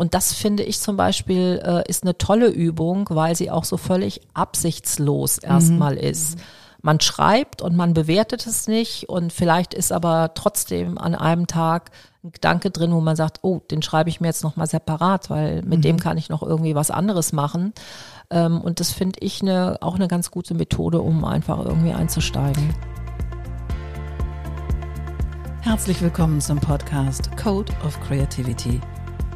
und das finde ich zum Beispiel äh, ist eine tolle Übung, weil sie auch so völlig absichtslos erstmal mhm. ist. Man schreibt und man bewertet es nicht und vielleicht ist aber trotzdem an einem Tag ein Gedanke drin, wo man sagt, oh, den schreibe ich mir jetzt nochmal separat, weil mit mhm. dem kann ich noch irgendwie was anderes machen. Ähm, und das finde ich eine, auch eine ganz gute Methode, um einfach irgendwie einzusteigen. Herzlich willkommen zum Podcast Code of Creativity.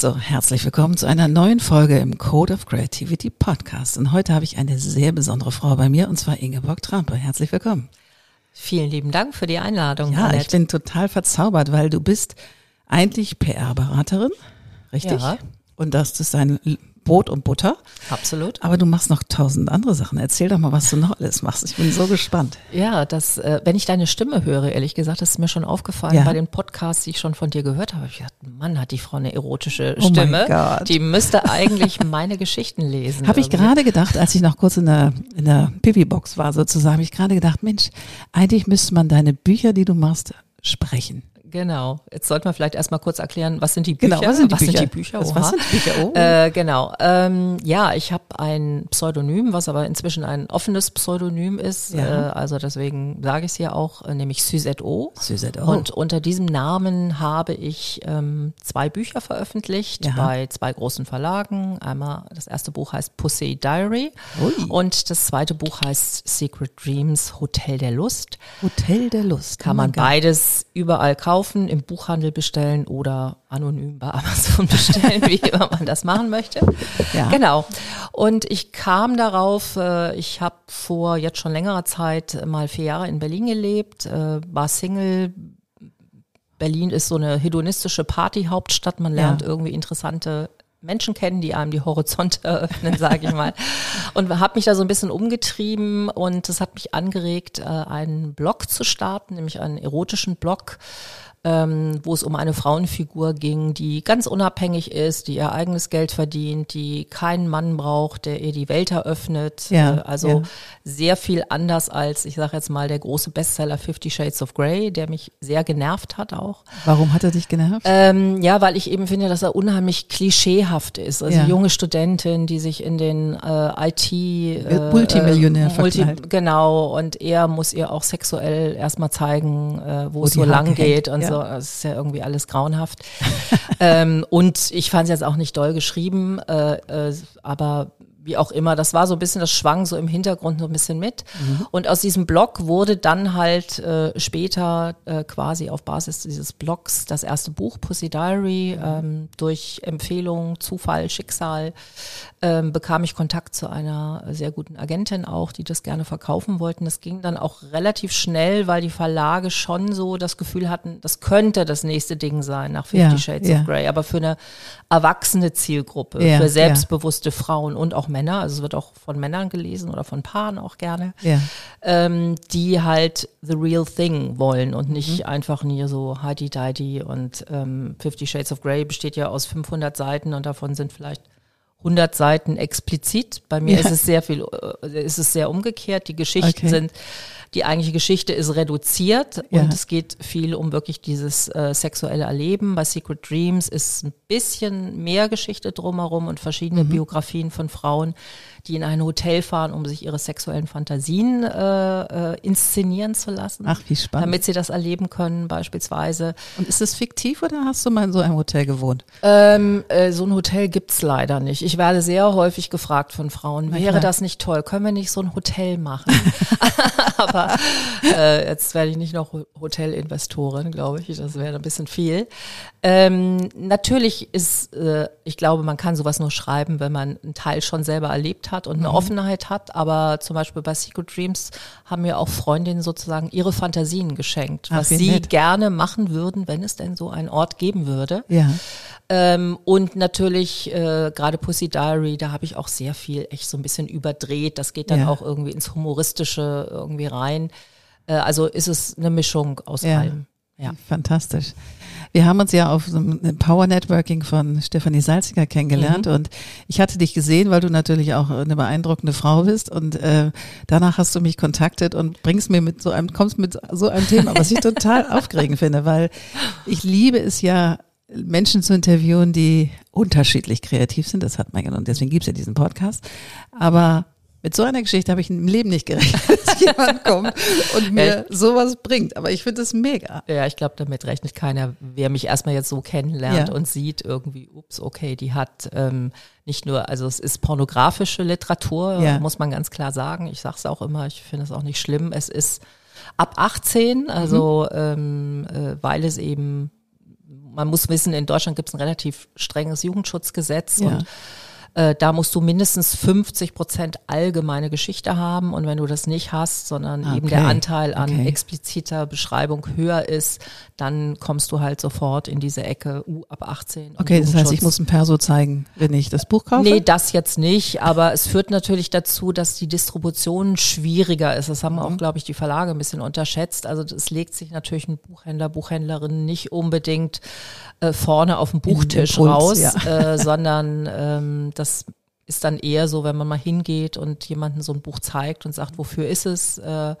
So, herzlich willkommen zu einer neuen Folge im Code of Creativity Podcast. Und heute habe ich eine sehr besondere Frau bei mir, und zwar Ingeborg Trampe. Herzlich willkommen. Vielen lieben Dank für die Einladung. Ja, Annette. ich bin total verzaubert, weil du bist eigentlich PR-Beraterin, richtig? Ja. Und das ist dein Brot und Butter. Absolut. Aber du machst noch tausend andere Sachen. Erzähl doch mal, was du noch alles machst. Ich bin so gespannt. Ja, das, äh, wenn ich deine Stimme höre, ehrlich gesagt, das ist mir schon aufgefallen ja. bei den Podcasts, die ich schon von dir gehört habe. Ich dachte, Mann, hat die Frau eine erotische oh Stimme. Oh die müsste eigentlich meine Geschichten lesen. Habe ich gerade gedacht, als ich noch kurz in der, in der Pipi-Box war sozusagen, habe ich gerade gedacht, Mensch, eigentlich müsste man deine Bücher, die du machst, sprechen. Genau. Jetzt sollten wir vielleicht erstmal kurz erklären, was sind die Bücher? Genau, was sind die was Bücher? Sind die Bücher? Was, was sind die Bücher? Oh. Äh, genau. Ähm, ja, ich habe ein Pseudonym, was aber inzwischen ein offenes Pseudonym ist. Ja. Äh, also deswegen sage ich es ja auch, äh, nämlich Suzette O. Suzette O. Und unter diesem Namen habe ich ähm, zwei Bücher veröffentlicht ja. bei zwei großen Verlagen. Einmal das erste Buch heißt Pussy Diary Ui. und das zweite Buch heißt Secret Dreams Hotel der Lust. Hotel der Lust. Kann man beides überall kaufen kaufen, im Buchhandel bestellen oder anonym bei Amazon bestellen, wie immer man das machen möchte. Ja. Genau. Und ich kam darauf, äh, ich habe vor jetzt schon längerer Zeit mal vier Jahre in Berlin gelebt, äh, war Single. Berlin ist so eine hedonistische Partyhauptstadt. Man lernt ja. irgendwie interessante Menschen kennen, die einem die Horizonte eröffnen, sage ich mal. Und habe mich da so ein bisschen umgetrieben und das hat mich angeregt, äh, einen Blog zu starten, nämlich einen erotischen Blog ähm, wo es um eine Frauenfigur ging, die ganz unabhängig ist, die ihr eigenes Geld verdient, die keinen Mann braucht, der ihr die Welt eröffnet. Ja, äh, also ja. sehr viel anders als, ich sage jetzt mal, der große Bestseller Fifty Shades of Grey, der mich sehr genervt hat auch. Warum hat er dich genervt? Ähm, ja, weil ich eben finde, dass er unheimlich klischeehaft ist. Also ja. junge Studentin, die sich in den äh, IT äh, Multimillionär äh, Multi, Genau, und er muss ihr auch sexuell erstmal zeigen, äh, wo, wo es so lang geht und so, das ist ja irgendwie alles grauenhaft. ähm, und ich fand es jetzt auch nicht doll geschrieben, äh, äh, aber wie auch immer, das war so ein bisschen, das schwang so im Hintergrund so ein bisschen mit. Mhm. Und aus diesem Blog wurde dann halt äh, später äh, quasi auf Basis dieses Blogs das erste Buch Pussy Diary ähm, durch Empfehlung, Zufall, Schicksal ähm, bekam ich Kontakt zu einer sehr guten Agentin auch, die das gerne verkaufen wollten. Das ging dann auch relativ schnell, weil die Verlage schon so das Gefühl hatten, das könnte das nächste Ding sein nach Fifty ja, Shades ja. of Grey, aber für eine erwachsene Zielgruppe, ja, für selbstbewusste Frauen und auch Männer, also es wird auch von Männern gelesen oder von Paaren auch gerne, ähm, die halt the real thing wollen und nicht mhm. einfach nur so heidi-deidi und ähm, Fifty Shades of Grey besteht ja aus 500 Seiten und davon sind vielleicht 100 Seiten explizit. Bei mir ja. ist es sehr viel, äh, ist es sehr umgekehrt. Die Geschichten okay. sind, die eigentliche Geschichte ist reduziert ja. und es geht viel um wirklich dieses äh, sexuelle Erleben. Bei Secret Dreams ist ein bisschen mehr Geschichte drumherum und verschiedene mhm. Biografien von Frauen, die in ein Hotel fahren, um sich ihre sexuellen Fantasien äh, äh, inszenieren zu lassen. Ach, wie spannend. Damit sie das erleben können, beispielsweise. Und ist es fiktiv oder hast du mal in so einem Hotel gewohnt? Ähm, äh, so ein Hotel gibt's leider nicht. Ich werde sehr häufig gefragt von Frauen, wäre das nicht toll? Können wir nicht so ein Hotel machen? Aber äh, jetzt werde ich nicht noch Hotelinvestorin, glaube ich. Das wäre ein bisschen viel. Ähm, natürlich ist, äh, ich glaube, man kann sowas nur schreiben, wenn man einen Teil schon selber erlebt hat und eine mhm. Offenheit hat. Aber zum Beispiel bei Secret Dreams haben mir auch Freundinnen sozusagen ihre Fantasien geschenkt, Ach, was sie nett. gerne machen würden, wenn es denn so einen Ort geben würde. Ja. Ähm, und natürlich äh, gerade Pussy Diary, da habe ich auch sehr viel echt so ein bisschen überdreht. Das geht dann Ja. auch irgendwie ins Humoristische irgendwie rein. Äh, also ist es eine Mischung aus Ja. allem. Ja. Fantastisch. Wir haben uns ja auf einem Power Networking von Stefanie Salziger kennengelernt Mhm. und ich hatte dich gesehen, weil du natürlich auch eine beeindruckende Frau bist und äh, danach hast du mich kontaktet und bringst mir mit so einem, kommst mit so einem Thema, was ich total aufregend finde, weil ich liebe es ja, Menschen zu interviewen, die unterschiedlich kreativ sind. Das hat man und deswegen gibt's ja diesen Podcast. Aber mit so einer Geschichte habe ich im Leben nicht gerechnet, dass jemand kommt und mir sowas bringt. Aber ich finde es mega. Ja, ich glaube, damit rechnet keiner, wer mich erstmal jetzt so kennenlernt Ja. und sieht irgendwie, ups, okay, die hat ähm, nicht nur, also es ist pornografische Literatur, Ja. muss man ganz klar sagen. Ich sage es auch immer, ich finde es auch nicht schlimm. Es ist ab 18, also ähm, äh, weil es eben, man muss wissen, in Deutschland gibt es ein relativ strenges Jugendschutzgesetz Ja. und äh, da musst du mindestens 50 Prozent allgemeine Geschichte haben und wenn du das nicht hast, sondern Ah, eben okay. der Anteil an Okay. expliziter Beschreibung höher ist, dann kommst du halt sofort in diese Ecke uh, ab 18. und Okay, das heißt, ich muss ein Perso zeigen, wenn ich das Buch kaufe? Nee, das jetzt nicht, aber es führt natürlich dazu, dass die Distribution schwieriger ist. Das haben Mhm. auch, glaube ich, die Verlage ein bisschen unterschätzt. Also es legt sich natürlich ein Buchhändler, Buchhändlerin nicht unbedingt äh, vorne auf dem Buchtisch Impuls, raus, ja. äh, sondern ähm, das ist dann eher so, wenn man mal hingeht und jemanden so ein Buch zeigt und sagt, wofür ist es, äh,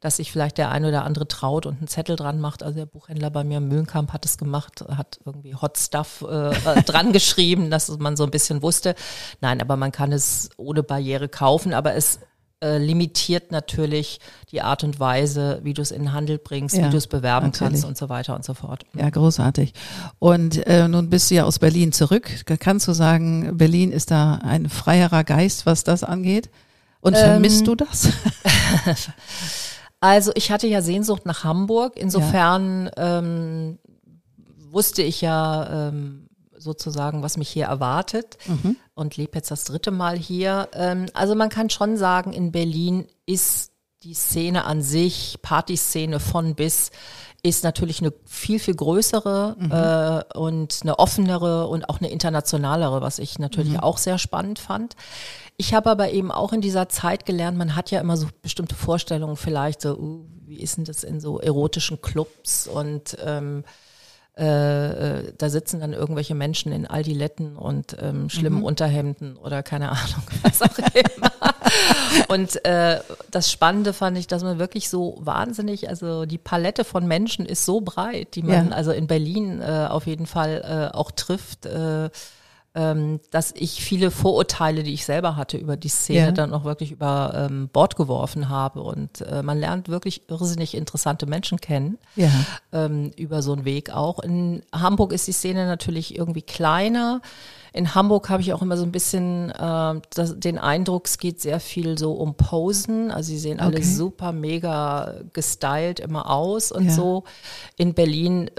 dass sich vielleicht der eine oder andere traut und einen Zettel dran macht. Also der Buchhändler bei mir im Mühlenkamp hat es gemacht, hat irgendwie Hot Stuff äh, äh, dran geschrieben, dass man so ein bisschen wusste. Nein, aber man kann es ohne Barriere kaufen, aber es äh, limitiert natürlich die Art und Weise, wie du es in den Handel bringst, Ja, wie du es bewerben natürlich. kannst und so weiter und so fort. Ja, großartig. Und äh, nun bist du ja aus Berlin zurück. Kannst du sagen, Berlin ist da ein freierer Geist, was das angeht? Und vermisst Ähm, du das? Also ich hatte ja Sehnsucht nach Hamburg. Insofern ähm, wusste ich ja ähm, sozusagen, was mich hier erwartet und lebe jetzt das dritte Mal hier. Ähm, also man kann schon sagen, in Berlin ist die Szene an sich, Partyszene von bis, ist natürlich eine viel, viel größere äh, und eine offenere und auch eine internationalere, was ich natürlich auch sehr spannend fand. Ich habe aber eben auch in dieser Zeit gelernt, man hat ja immer so bestimmte Vorstellungen, vielleicht so, uh, wie ist denn das in so erotischen Clubs und ähm, äh, äh, da sitzen dann irgendwelche Menschen in Aldiletten und ähm, schlimmen Unterhemden oder keine Ahnung, was auch immer. und äh, das Spannende fand ich, dass man wirklich so wahnsinnig, also die Palette von Menschen ist so breit, die man Ja. also in Berlin äh, auf jeden Fall äh, auch trifft. Äh, ähm, dass ich viele Vorurteile, die ich selber hatte über die Szene, Ja. dann auch wirklich über ähm, Bord geworfen habe. Und äh, man lernt wirklich irrsinnig interessante Menschen kennen Ja. ähm, über so einen Weg auch. In Hamburg ist die Szene natürlich irgendwie kleiner. In Hamburg habe ich auch immer so ein bisschen äh, das, den Eindruck, es geht sehr viel so um Posen. Also sie sehen alle Okay. super mega gestylt immer aus und Ja. so. In Berlin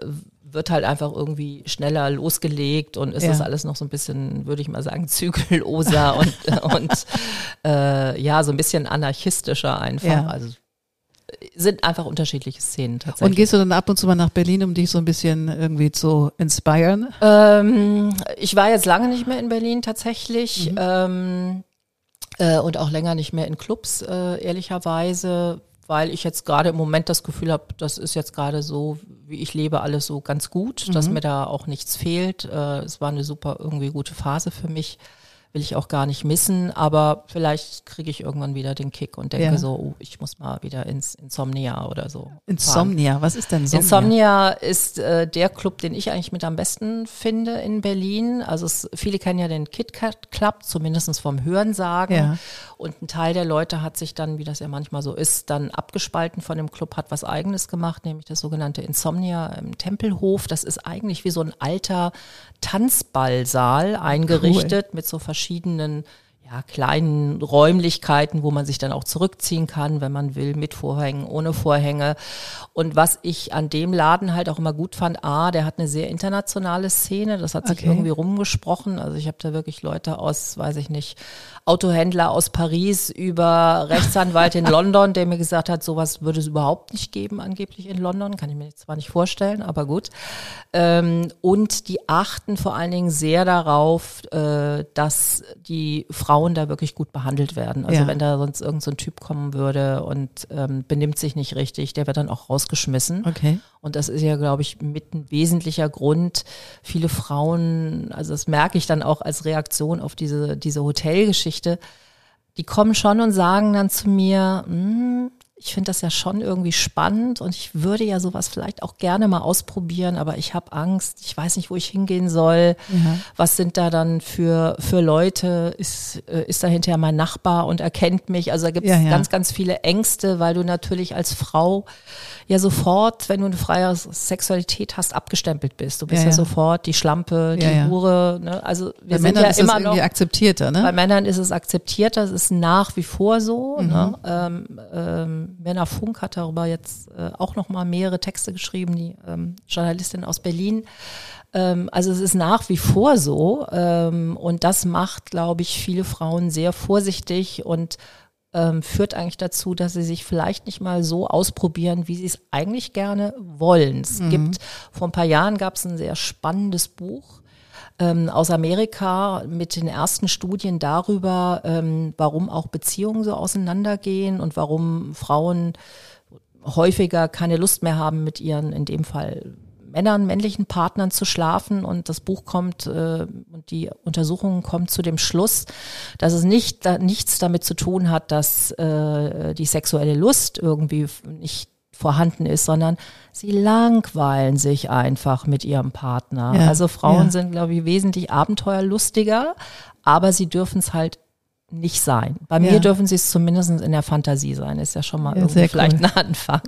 wird halt einfach irgendwie schneller losgelegt und es Ja. ist alles noch so ein bisschen, würde ich mal sagen, zügelloser und, und äh, ja, so ein bisschen anarchistischer einfach. Ja. Also sind einfach unterschiedliche Szenen tatsächlich. Und gehst du dann ab und zu mal nach Berlin, um dich so ein bisschen irgendwie zu inspirieren? Ähm, ich war jetzt lange nicht mehr in Berlin tatsächlich ähm, äh, und auch länger nicht mehr in Clubs, äh, ehrlicherweise, weil ich jetzt gerade im Moment das Gefühl habe, das ist jetzt gerade so, wie ich lebe, alles so ganz gut, dass mir da auch nichts fehlt. Äh, es war eine super irgendwie gute Phase für mich. Will ich auch gar nicht missen, aber vielleicht kriege ich irgendwann wieder den Kick und denke Ja. so, oh, ich muss mal wieder ins Insomnia oder so. fahren. Insomnia, was ist denn Insomnia? Insomnia ist äh, der Club, den ich eigentlich mit am besten finde in Berlin. Also es, viele kennen ja den KitKat Club, zumindest vom Hörensagen. Ja. Und ein Teil der Leute hat sich dann, wie das ja manchmal so ist, dann abgespalten von dem Club, hat was eigenes gemacht, nämlich das sogenannte Insomnia im Tempelhof. Das ist eigentlich wie so ein alter Tanzballsaal eingerichtet mit so verschiedenen ja, kleinen Räumlichkeiten, wo man sich dann auch zurückziehen kann, wenn man will, mit Vorhängen, ohne Vorhänge. Und was ich an dem Laden halt auch immer gut fand, A, der hat eine sehr internationale Szene, das hat sich okay. irgendwie rumgesprochen. Also ich habe da wirklich Leute aus, weiß ich nicht, Autohändler aus Paris über Rechtsanwalt in London, der mir gesagt hat, sowas würde es überhaupt nicht geben, angeblich in London. Kann ich mir zwar nicht vorstellen, aber gut. Ähm, und die achten vor allen Dingen sehr darauf, äh, dass die Frauen da wirklich gut behandelt werden. Also ja. wenn da sonst irgendein so Typ kommen würde und ähm, benimmt sich nicht richtig, der wird dann auch rausgeschmissen. Okay. Und das ist ja, glaube ich, mit ein wesentlicher Grund. Viele Frauen, also das merke ich dann auch als Reaktion auf diese, diese Hotelgeschichte, die kommen schon und sagen dann zu mir, hm, ich finde das ja schon irgendwie spannend und ich würde ja sowas vielleicht auch gerne mal ausprobieren, aber ich habe Angst, ich weiß nicht, wo ich hingehen soll. Mhm. Was sind da dann für, für Leute? Ist, äh, ist da hinterher mein Nachbar und erkennt mich? Also da gibt es ja, ja. ganz, ganz viele Ängste, weil du natürlich als Frau ja sofort, wenn du eine freie Sexualität hast, abgestempelt bist. Du bist ja, ja sofort die Schlampe, die ja, Hure. Ne? Also wir bei sind Männern ja ist immer noch akzeptierter, ne? Bei Männern ist es akzeptierter, es ist nach wie vor so. Mhm. Ne? Ähm, ähm, Werner Funk hat darüber jetzt äh, auch noch mal mehrere Texte geschrieben, die ähm, Journalistin aus Berlin. Ähm, also es ist nach wie vor so ähm, und das macht, glaube ich, viele Frauen sehr vorsichtig und ähm, führt eigentlich dazu, dass sie sich vielleicht nicht mal so ausprobieren, wie sie es eigentlich gerne wollen. Es mhm. gibt, vor ein paar Jahren gab es ein sehr spannendes Buch ähm, aus Amerika mit den ersten Studien darüber, ähm, warum auch Beziehungen so auseinandergehen und warum Frauen häufiger keine Lust mehr haben mit ihren, in dem Fall Männern, männlichen Partnern zu schlafen. Und das Buch kommt äh, und die Untersuchungen kommen zu dem Schluss, dass es nicht da, nichts damit zu tun hat, dass äh, die sexuelle Lust irgendwie nicht vorhanden ist, sondern sie langweilen sich einfach mit ihrem Partner. Ja, also Frauen ja. sind, glaube ich, wesentlich abenteuerlustiger, aber sie dürfen es halt nicht sein. Bei ja. mir dürfen sie es zumindest in der Fantasie sein. Ist ja schon mal ja, irgendwie vielleicht cool. ein Anfang.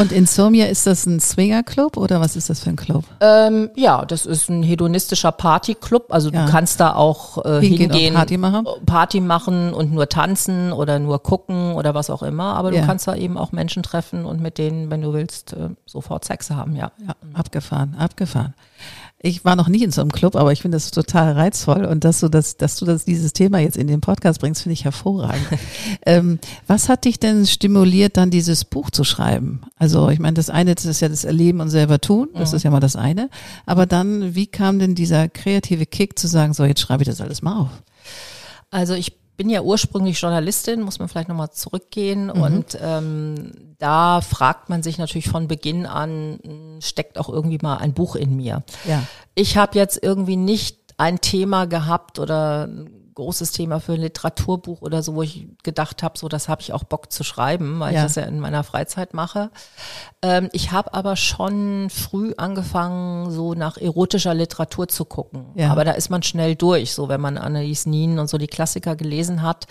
Und Insomnia, ist das ein Swingerclub oder was ist das für ein Club? Ähm, ja, das ist ein hedonistischer Partyclub. Also ja. du kannst da auch äh, hingehen, hingehen Party machen? Party machen und nur tanzen oder nur gucken oder was auch immer. Aber du kannst da eben auch Menschen treffen und mit denen, wenn du willst, äh, sofort Sex haben. Ja. ja, abgefahren, abgefahren. Ich war noch nie in so einem Club, aber ich finde das total reizvoll und dass du das, dass du das dieses Thema jetzt in den Podcast bringst, finde ich hervorragend. ähm, was hat dich denn stimuliert, dann dieses Buch zu schreiben? Also ich meine, das eine das ist ja das Erleben und selber tun, das mhm. ist ja mal das eine. Aber dann, wie kam denn dieser kreative Kick zu sagen, so jetzt schreibe ich das alles mal auf? Also ich bin ja ursprünglich Journalistin, muss man vielleicht nochmal zurückgehen. Mhm. Und ähm, da fragt man sich natürlich von Beginn an, steckt auch irgendwie mal ein Buch in mir. Ja. Ich habe jetzt irgendwie nicht ein Thema gehabt oder großes Thema für ein Literaturbuch oder so, wo ich gedacht habe, so das habe ich auch Bock zu schreiben, weil ja. ich das ja in meiner Freizeit mache. Ähm, ich habe aber schon früh angefangen, so nach erotischer Literatur zu gucken. Ja. Aber da ist man schnell durch, so wenn man Annelies Nin und so die Klassiker gelesen hat.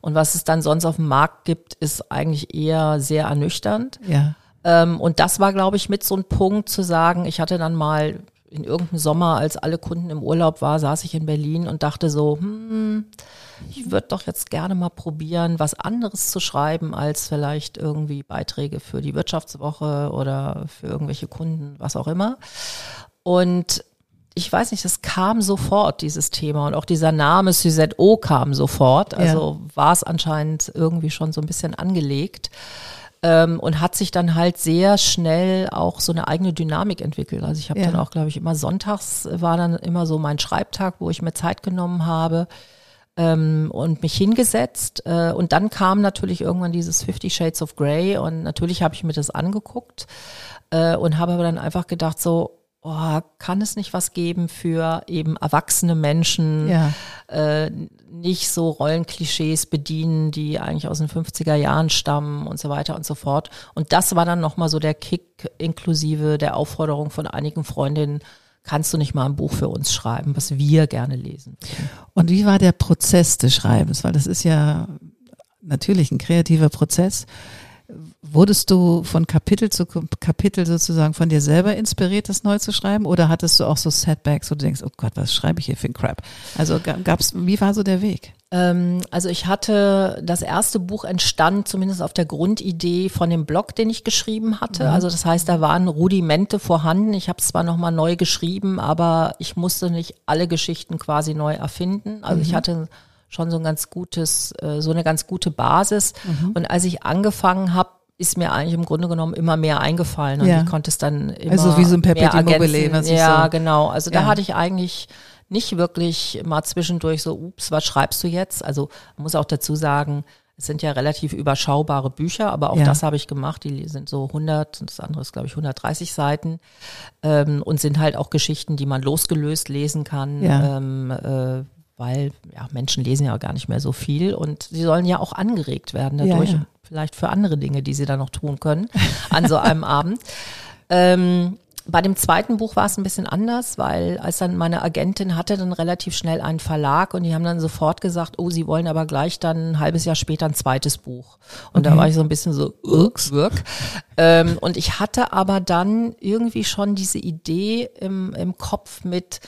Und was es dann sonst auf dem Markt gibt, ist eigentlich eher sehr ernüchternd. Ja. Ähm, und das war, glaube ich, mit so ein Punkt zu sagen, ich hatte dann mal in irgendeinem Sommer, als alle Kunden im Urlaub war, saß ich in Berlin und dachte so, hm, ich würde doch jetzt gerne mal probieren, was anderes zu schreiben als vielleicht irgendwie Beiträge für die Wirtschaftswoche oder für irgendwelche Kunden, was auch immer. Und ich weiß nicht, das kam sofort, dieses Thema. Und auch dieser Name Suzette O kam sofort. Also ja. war es anscheinend irgendwie schon so ein bisschen angelegt ähm, und hat sich dann halt sehr schnell auch so eine eigene Dynamik entwickelt. Also ich habe ja. dann auch, glaube ich, immer sonntags war dann immer so mein Schreibtag, wo ich mir Zeit genommen habe ähm, und mich hingesetzt. Äh, und dann kam natürlich irgendwann dieses Fifty Shades of Grey und natürlich habe ich mir das angeguckt äh, und habe aber dann einfach gedacht so, oh, kann es nicht was geben für eben erwachsene Menschen, ja. äh, nicht so Rollenklischees bedienen, die eigentlich aus den 50er Jahren stammen und so weiter und so fort. Und das war dann nochmal so der Kick inklusive der Aufforderung von einigen Freundinnen, kannst du nicht mal ein Buch für uns schreiben, was wir gerne lesen. Und wie war der Prozess des Schreibens? Weil das ist ja natürlich ein kreativer Prozess Wurdest du von Kapitel zu Kapitel sozusagen von dir selber inspiriert, das neu zu schreiben? Oder hattest du auch so Setbacks, wo du denkst, oh Gott, was schreibe ich hier für ein Crap? Also gab's, wie war so der Weg? Ähm, also ich hatte, das erste Buch entstand zumindest auf der Grundidee von dem Blog, den ich geschrieben hatte. Mhm. Also das heißt, da waren Rudimente vorhanden. Ich habe es zwar nochmal neu geschrieben, aber ich musste nicht alle Geschichten quasi neu erfinden. Also mhm. ich hatte schon so ein ganz gutes, äh, so eine ganz gute Basis. Mhm. Und als ich angefangen habe, ist mir eigentlich im Grunde genommen immer mehr eingefallen und ja. ich konnte es dann immer Also wie so ein Perpetuum mobile, was Ja, so genau. Also ja. da hatte ich eigentlich nicht wirklich mal zwischendurch so, ups, was schreibst du jetzt? Also man muss auch dazu sagen, es sind ja relativ überschaubare Bücher, aber auch ja. das habe ich gemacht. Die sind so 100, das andere ist glaube ich 130 Seiten ähm, und sind halt auch Geschichten, die man losgelöst lesen kann. Ja. Ähm, äh, weil ja, Menschen lesen ja gar nicht mehr so viel und sie sollen ja auch angeregt werden dadurch, ja, ja. vielleicht für andere Dinge, die sie dann noch tun können an so einem Abend. Ähm, bei dem zweiten Buch war es ein bisschen anders, weil als dann meine Agentin hatte dann relativ schnell einen Verlag und die haben dann sofort gesagt, oh, sie wollen aber gleich dann ein halbes Jahr später ein zweites Buch. Und okay. da war ich so ein bisschen so, Ups, wirk. Ähm, und ich hatte aber dann irgendwie schon diese Idee im, im Kopf mit,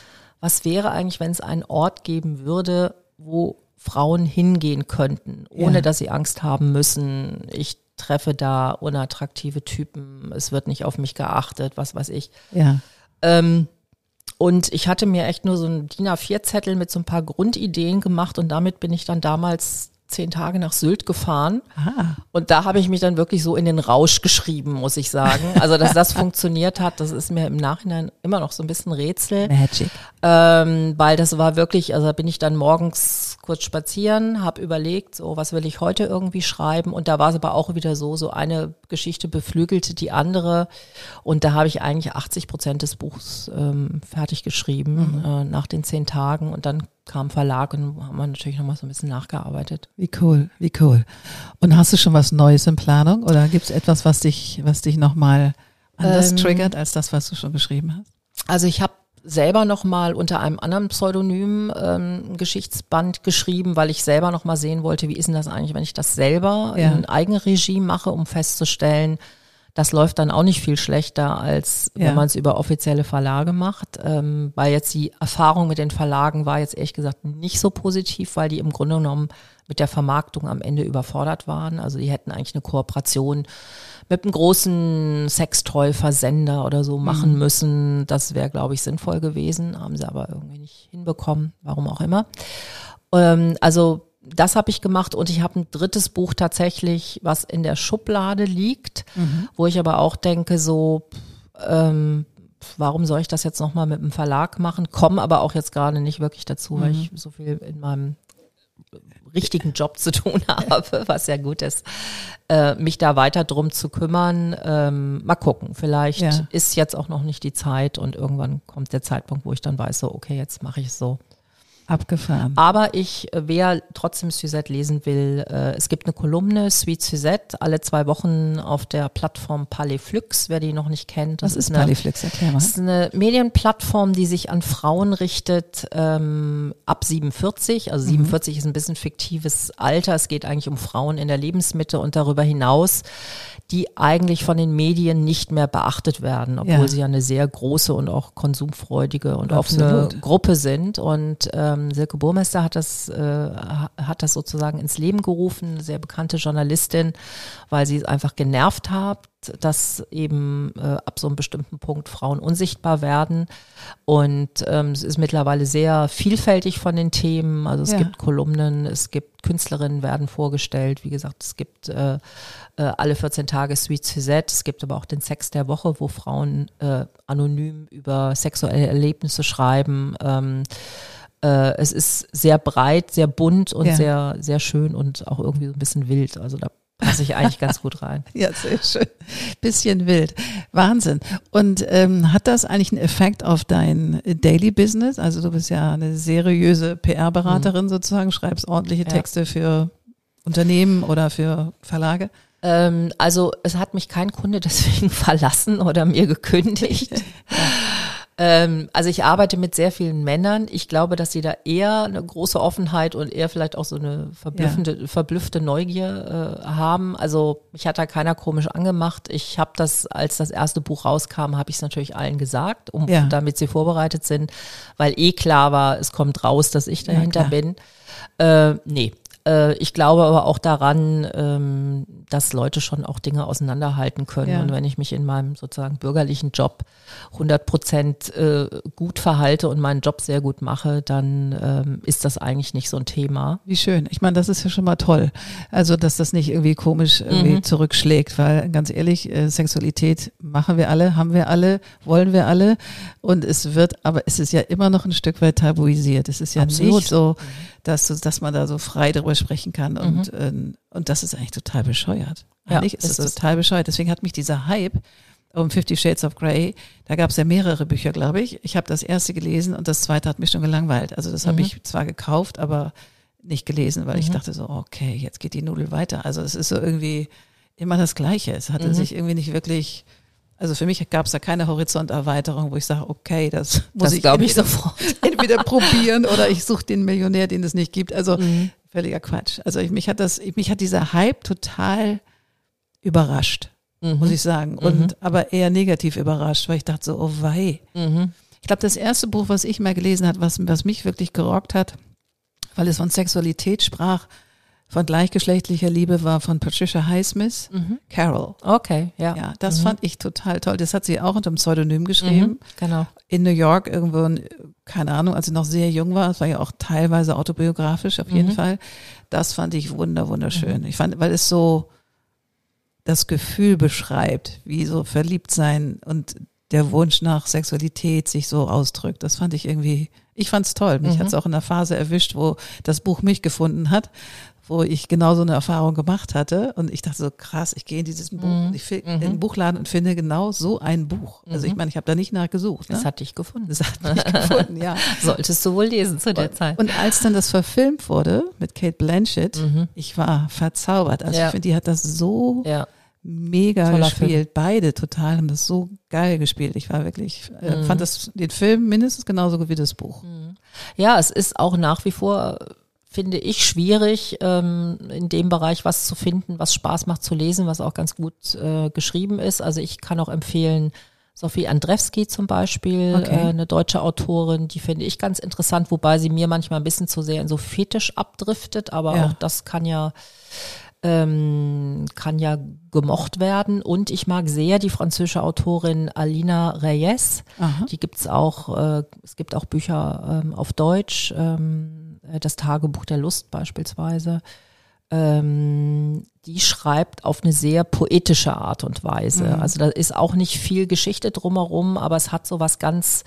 was wäre eigentlich, wenn es einen Ort geben würde, wo Frauen hingehen könnten, ohne ja. dass sie Angst haben müssen. Ich treffe da unattraktive Typen, es wird nicht auf mich geachtet, was weiß ich. Ja. Ähm, und ich hatte mir echt nur so einen DIN A4-Zettel mit so ein paar Grundideen gemacht und damit bin ich dann damals zehn Tage nach Sylt gefahren. Ah. Und da habe ich mich dann wirklich so in den Rausch geschrieben, muss ich sagen. Also, dass das funktioniert hat, das ist mir im Nachhinein immer noch so ein bisschen Rätsel. Magic. Ähm, weil das war wirklich, also bin ich dann morgens kurz spazieren, habe überlegt, so was will ich heute irgendwie schreiben. Und da war es aber auch wieder so, so eine Geschichte beflügelte die andere. Und da habe ich eigentlich 80 Prozent des Buchs ähm, fertig geschrieben mhm. äh, nach den zehn Tagen. Und dann kam Verlag und haben wir natürlich nochmal so ein bisschen nachgearbeitet. Wie cool, wie cool. Und hast du schon was Neues in Planung oder gibt es etwas, was dich, was dich nochmal anders ähm, triggert als das, was du schon geschrieben hast? Also ich habe selber nochmal unter einem anderen Pseudonym ähm, Geschichtsband geschrieben, weil ich selber nochmal sehen wollte, wie ist denn das eigentlich, wenn ich das selber ja. in Eigenregie mache, um festzustellen, das läuft dann auch nicht viel schlechter, als ja. wenn man es über offizielle Verlage macht. Ähm, weil jetzt die Erfahrung mit den Verlagen war jetzt ehrlich gesagt nicht so positiv, weil die im Grunde genommen mit der Vermarktung am Ende überfordert waren. Also die hätten eigentlich eine Kooperation mit einem großen Sextoy-Versender oder so machen mhm. müssen. Das wäre, glaube ich, sinnvoll gewesen. Haben sie aber irgendwie nicht hinbekommen, warum auch immer. Ähm, also das habe ich gemacht und ich habe ein drittes Buch tatsächlich, was in der Schublade liegt, mhm. wo ich aber auch denke, so, ähm, warum soll ich das jetzt nochmal mit dem Verlag machen? Komme aber auch jetzt gerade nicht wirklich dazu, mhm. weil ich so viel in meinem richtigen Job zu tun habe, was ja gut ist, äh, mich da weiter drum zu kümmern. Ähm, mal gucken, vielleicht ja. ist jetzt auch noch nicht die Zeit und irgendwann kommt der Zeitpunkt, wo ich dann weiß, so, okay, jetzt mache ich es so. Abgefahren. Aber ich, äh, wer trotzdem Suzette lesen will, äh, es gibt eine Kolumne, Sweet Suzette, alle zwei Wochen auf der Plattform Paleflux, wer die noch nicht kennt. Das Was ist, ist Paleflux? Erklär mal. Das ist eine Medienplattform, die sich an Frauen richtet ähm, ab 47. Also 47 mhm. ist ein bisschen fiktives Alter. Es geht eigentlich um Frauen in der Lebensmitte und darüber hinaus die eigentlich von den Medien nicht mehr beachtet werden, obwohl ja. sie ja eine sehr große und auch konsumfreudige und Absolut. offene Gruppe sind. Und ähm, Silke Burmester hat das, äh, hat das sozusagen ins Leben gerufen, eine sehr bekannte Journalistin, weil sie es einfach genervt hat, dass eben äh, ab so einem bestimmten Punkt Frauen unsichtbar werden. Und ähm, es ist mittlerweile sehr vielfältig von den Themen. Also es ja. gibt Kolumnen, es gibt Künstlerinnen werden vorgestellt. Wie gesagt, es gibt äh, äh, alle 14 Tage Sweet Suzette. Es gibt aber auch den Sex der Woche, wo Frauen äh, anonym über sexuelle Erlebnisse schreiben. Ähm, äh, es ist sehr breit, sehr bunt und ja. sehr, sehr schön und auch irgendwie so ein bisschen wild. Also da passe ich eigentlich ganz gut rein. Ja, sehr schön. Bisschen wild. Wahnsinn. Und ähm, hat das eigentlich einen Effekt auf dein Daily Business? Also du bist ja eine seriöse PR-Beraterin mhm. sozusagen, schreibst ordentliche ja. Texte für Unternehmen oder für Verlage? Ähm, also es hat mich kein Kunde deswegen verlassen oder mir gekündigt. ja. Ähm, also ich arbeite mit sehr vielen Männern. Ich glaube, dass sie da eher eine große Offenheit und eher vielleicht auch so eine verblüffende, ja. verblüffte Neugier äh, haben. Also mich hat da keiner komisch angemacht. Ich habe das, als das erste Buch rauskam, habe ich es natürlich allen gesagt, um ja. damit sie vorbereitet sind, weil eh klar war, es kommt raus, dass ich dahinter ja, bin. Äh, nee, äh, ich glaube aber auch daran, ähm, dass Leute schon auch Dinge auseinanderhalten können. Ja. Und wenn ich mich in meinem sozusagen bürgerlichen Job 100 Prozent äh, gut verhalte und meinen Job sehr gut mache, dann ähm, ist das eigentlich nicht so ein Thema. Wie schön. Ich meine, das ist ja schon mal toll. Also, dass das nicht irgendwie komisch irgendwie mhm. zurückschlägt, weil ganz ehrlich, äh, Sexualität machen wir alle, haben wir alle, wollen wir alle. Und es wird, aber es ist ja immer noch ein Stück weit tabuisiert. Es ist ja Absolut. nicht so, dass, dass man da so frei darüber sprechen kann. Und, mhm. ähm, und das ist eigentlich total bescheuert. Ja, eigentlich ist es total bescheuert. Deswegen hat mich dieser Hype um Fifty Shades of Grey, da gab es ja mehrere Bücher, glaube ich. Ich habe das erste gelesen und das zweite hat mich schon gelangweilt. Also das mhm. habe ich zwar gekauft, aber nicht gelesen, weil mhm. ich dachte so, okay, jetzt geht die Nudel weiter. Also es ist so irgendwie immer das Gleiche. Es hatte mhm. sich irgendwie nicht wirklich also für mich gab es da keine Horizonterweiterung, wo ich sage, okay, das muss das ich ich sofort entweder probieren oder ich suche den Millionär, den es nicht gibt. Also mhm. völliger Quatsch. Also ich, mich hat das, mich hat dieser Hype total überrascht, mhm. muss ich sagen. Und mhm. aber eher negativ überrascht, weil ich dachte so, oh wei. Mhm. Ich glaube, das erste Buch, was ich mal gelesen habe, was, was mich wirklich gerockt hat, weil es von Sexualität sprach, von gleichgeschlechtlicher Liebe war von Patricia Highsmith, mhm. Carol. Okay, ja. Ja, das mhm. fand ich total toll. Das hat sie auch unter dem Pseudonym geschrieben. Mhm, genau. In New York irgendwo, keine Ahnung, als sie noch sehr jung war. Es war ja auch teilweise autobiografisch auf jeden mhm. Fall. Das fand ich wunder, wunderschön. Mhm. Ich fand, weil es so das Gefühl beschreibt, wie so verliebt sein und der Wunsch nach Sexualität sich so ausdrückt. Das fand ich irgendwie, ich fand's toll. Mich mhm. hat's auch in der Phase erwischt, wo das Buch mich gefunden hat wo ich genau so eine Erfahrung gemacht hatte. Und ich dachte so, krass, ich gehe in dieses Buch, mhm. ich mhm. in den Buchladen und finde genau so ein Buch. Also ich mhm. meine, ich habe da nicht nachgesucht. Ne? Das hat dich gefunden. Das hat mich gefunden, ja. Solltest du wohl lesen zu der Zeit. Und als dann das verfilmt wurde mit Kate Blanchett, mhm. ich war verzaubert. Also ja. ich finde, die hat das so ja. mega Toller gespielt. Film. Beide total haben das so geil gespielt. Ich war wirklich, äh, mhm. fand das den Film mindestens genauso wie das Buch. Mhm. Ja, es ist auch nach wie vor finde ich schwierig, ähm, in dem Bereich was zu finden, was Spaß macht zu lesen, was auch ganz gut äh, geschrieben ist. Also ich kann auch empfehlen, Sophie Andrewski zum Beispiel, okay. äh, eine deutsche Autorin, die finde ich ganz interessant, wobei sie mir manchmal ein bisschen zu sehr in so Fetisch abdriftet, aber ja. auch das kann ja ähm, kann ja gemocht werden. Und ich mag sehr die französische Autorin Alina Reyes. Aha. Die gibt's auch, äh, es gibt auch Bücher ähm, auf Deutsch. Ähm, äh, das Tagebuch der Lust beispielsweise, ähm, die schreibt auf eine sehr poetische Art und Weise. Mhm. Also da ist auch nicht viel Geschichte drumherum, aber es hat so was ganz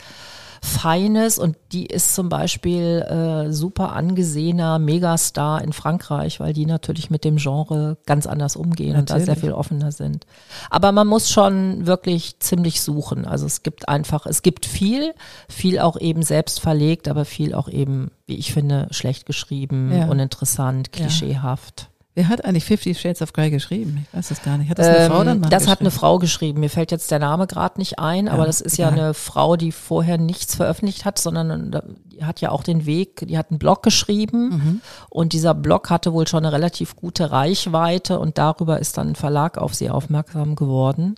Feines und die ist zum Beispiel äh, super angesehener Megastar in Frankreich, weil die natürlich mit dem Genre ganz anders umgehen natürlich. und da sehr viel offener sind. Aber man muss schon wirklich ziemlich suchen. Also es gibt einfach, es gibt viel, viel auch eben selbst verlegt, aber viel auch eben, wie ich finde, schlecht geschrieben, ja. uninteressant, klischeehaft. Ja. Wer hat eigentlich Fifty Shades of Grey geschrieben? Ich weiß es gar nicht. Hat das eine ähm, Frau dann mal Das hat eine Frau geschrieben. Mir fällt jetzt der Name gerade nicht ein, ja, aber das ist egal. ja eine Frau, die vorher nichts veröffentlicht hat, sondern die hat ja auch den Weg, die hat einen Blog geschrieben mhm. und dieser Blog hatte wohl schon eine relativ gute Reichweite und darüber ist dann ein Verlag auf sie aufmerksam geworden.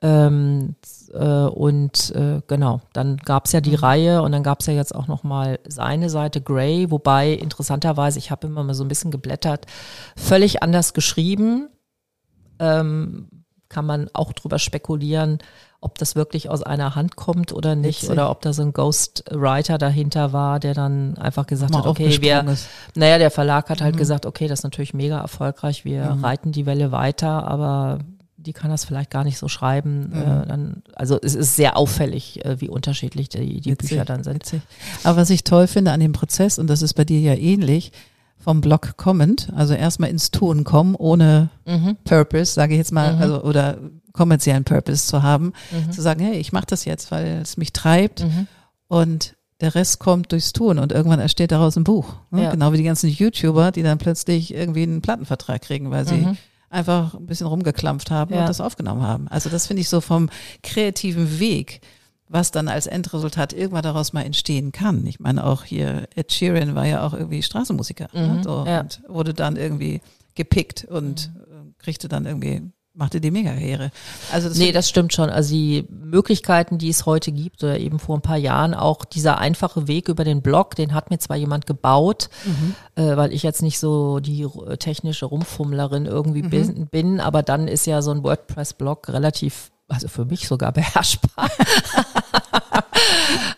Ähm, äh, und äh, genau, dann gab's ja die mhm. Reihe und dann gab's ja jetzt auch nochmal seine Seite Grey, wobei interessanterweise, ich habe immer mal so ein bisschen geblättert, völlig anders geschrieben. Ähm, kann man auch drüber spekulieren, ob das wirklich aus einer Hand kommt oder nicht, Witzig. oder ob da so ein Ghostwriter dahinter war, der dann einfach gesagt Mal hat, okay, wir, ist. naja, der Verlag hat halt mhm. gesagt, okay, das ist natürlich mega erfolgreich, wir mhm. reiten die Welle weiter, aber die kann das vielleicht gar nicht so schreiben. Mhm. Äh, dann, also es ist sehr auffällig, äh, wie unterschiedlich die, die Bücher dann sind. Witzig. Aber was ich toll finde an dem Prozess, und das ist bei dir ja ähnlich, vom Blog kommend, also erstmal ins Tun kommen, ohne mhm. Purpose, sage ich jetzt mal, mhm. also oder kommerziellen Purpose zu haben, mhm. zu sagen, hey, ich mache das jetzt, weil es mich treibt mhm. und der Rest kommt durchs Tun und irgendwann entsteht daraus ein Buch. Ne? Ja. Genau wie die ganzen YouTuber, die dann plötzlich irgendwie einen Plattenvertrag kriegen, weil sie mhm einfach ein bisschen rumgeklampft haben ja. und das aufgenommen haben. Also das finde ich so vom kreativen Weg was dann als Endresultat irgendwann daraus mal entstehen kann. Ich meine, auch hier Ed Sheeran war ja auch irgendwie Straßenmusiker ne? Mhm, so, ja. und wurde dann irgendwie gepickt und äh, kriegte dann irgendwie, machte die Mega-Karriere. Also das Nee, das stimmt schon. Also die Möglichkeiten, die es heute gibt, oder eben vor ein paar Jahren auch dieser einfache Weg über den Blog, den hat mir zwar jemand gebaut, äh, weil ich jetzt nicht so die technische Rumfummlerin irgendwie bin, bin, aber dann ist ja so ein WordPress-Blog relativ, also für mich sogar beherrschbar.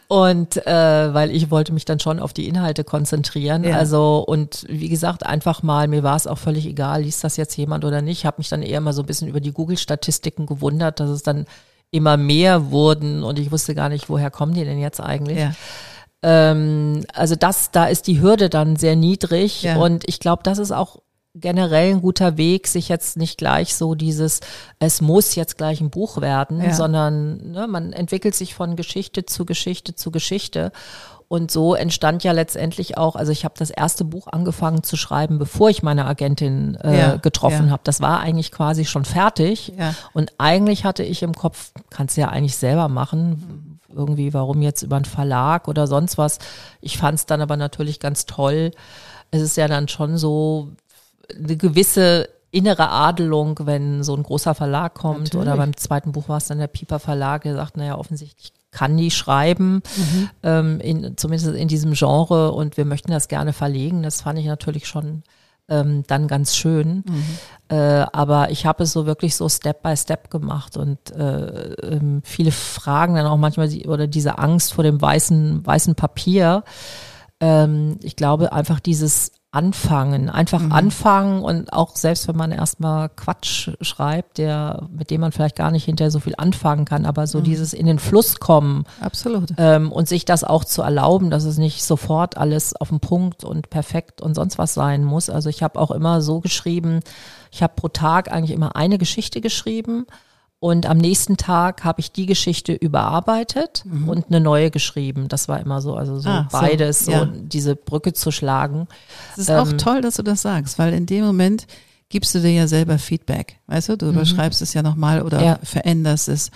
Und äh, weil ich wollte mich dann schon auf die Inhalte konzentrieren. Ja. Also und wie gesagt, einfach mal, mir war es auch völlig egal, liest das jetzt jemand oder nicht. Ich habe mich dann eher mal so ein bisschen über die Google-Statistiken gewundert, dass es dann immer mehr wurden und ich wusste gar nicht, woher kommen die denn jetzt eigentlich. ja. Ähm, also das, da ist die Hürde dann sehr niedrig Ja. und ich glaube, das ist auch generell ein guter Weg, sich jetzt nicht gleich so dieses, es muss jetzt gleich ein Buch werden, Ja. sondern ne, man entwickelt sich von Geschichte zu Geschichte zu Geschichte. Und so entstand ja letztendlich auch, also ich habe das erste Buch angefangen zu schreiben, bevor ich meine Agentin äh, Ja, getroffen ja. habe. Das war eigentlich quasi schon fertig. Ja. Und eigentlich hatte ich im Kopf, kannst du ja eigentlich selber machen, irgendwie, warum jetzt über einen Verlag oder sonst was. Ich fand es dann aber natürlich ganz toll. Es ist ja dann schon so eine gewisse innere Adelung, wenn so ein großer Verlag kommt. Natürlich. Oder beim zweiten Buch war es dann der Pieper Verlag, der sagt, naja, offensichtlich kann die schreiben, ähm, in, zumindest in diesem Genre und wir möchten das gerne verlegen. Das fand ich natürlich schon ähm, dann ganz schön. Äh, aber ich habe es so wirklich so Step by Step gemacht und äh, ähm, viele Fragen dann auch manchmal die, oder diese Angst vor dem weißen weißen Papier. Ähm, ich glaube einfach dieses Anfangen, einfach anfangen und auch selbst wenn man erstmal Quatsch schreibt, der mit dem man vielleicht gar nicht hinterher so viel anfangen kann, aber so dieses in den Fluss kommen Absolut. ähm, und sich das auch zu erlauben, dass es nicht sofort alles auf den Punkt und perfekt und sonst was sein muss. Also ich habe auch immer so geschrieben, ich habe pro Tag eigentlich immer eine Geschichte geschrieben und am nächsten Tag habe ich die Geschichte überarbeitet und eine neue geschrieben. Das war immer so, also so Mhm. Ah, so, beides, so, ja. diese Brücke zu schlagen. Es ist auch Ähm, toll, dass du das sagst, weil in dem Moment gibst du dir ja selber Feedback. Weißt du, du überschreibst es ja nochmal oder Mhm. Ja. veränderst es.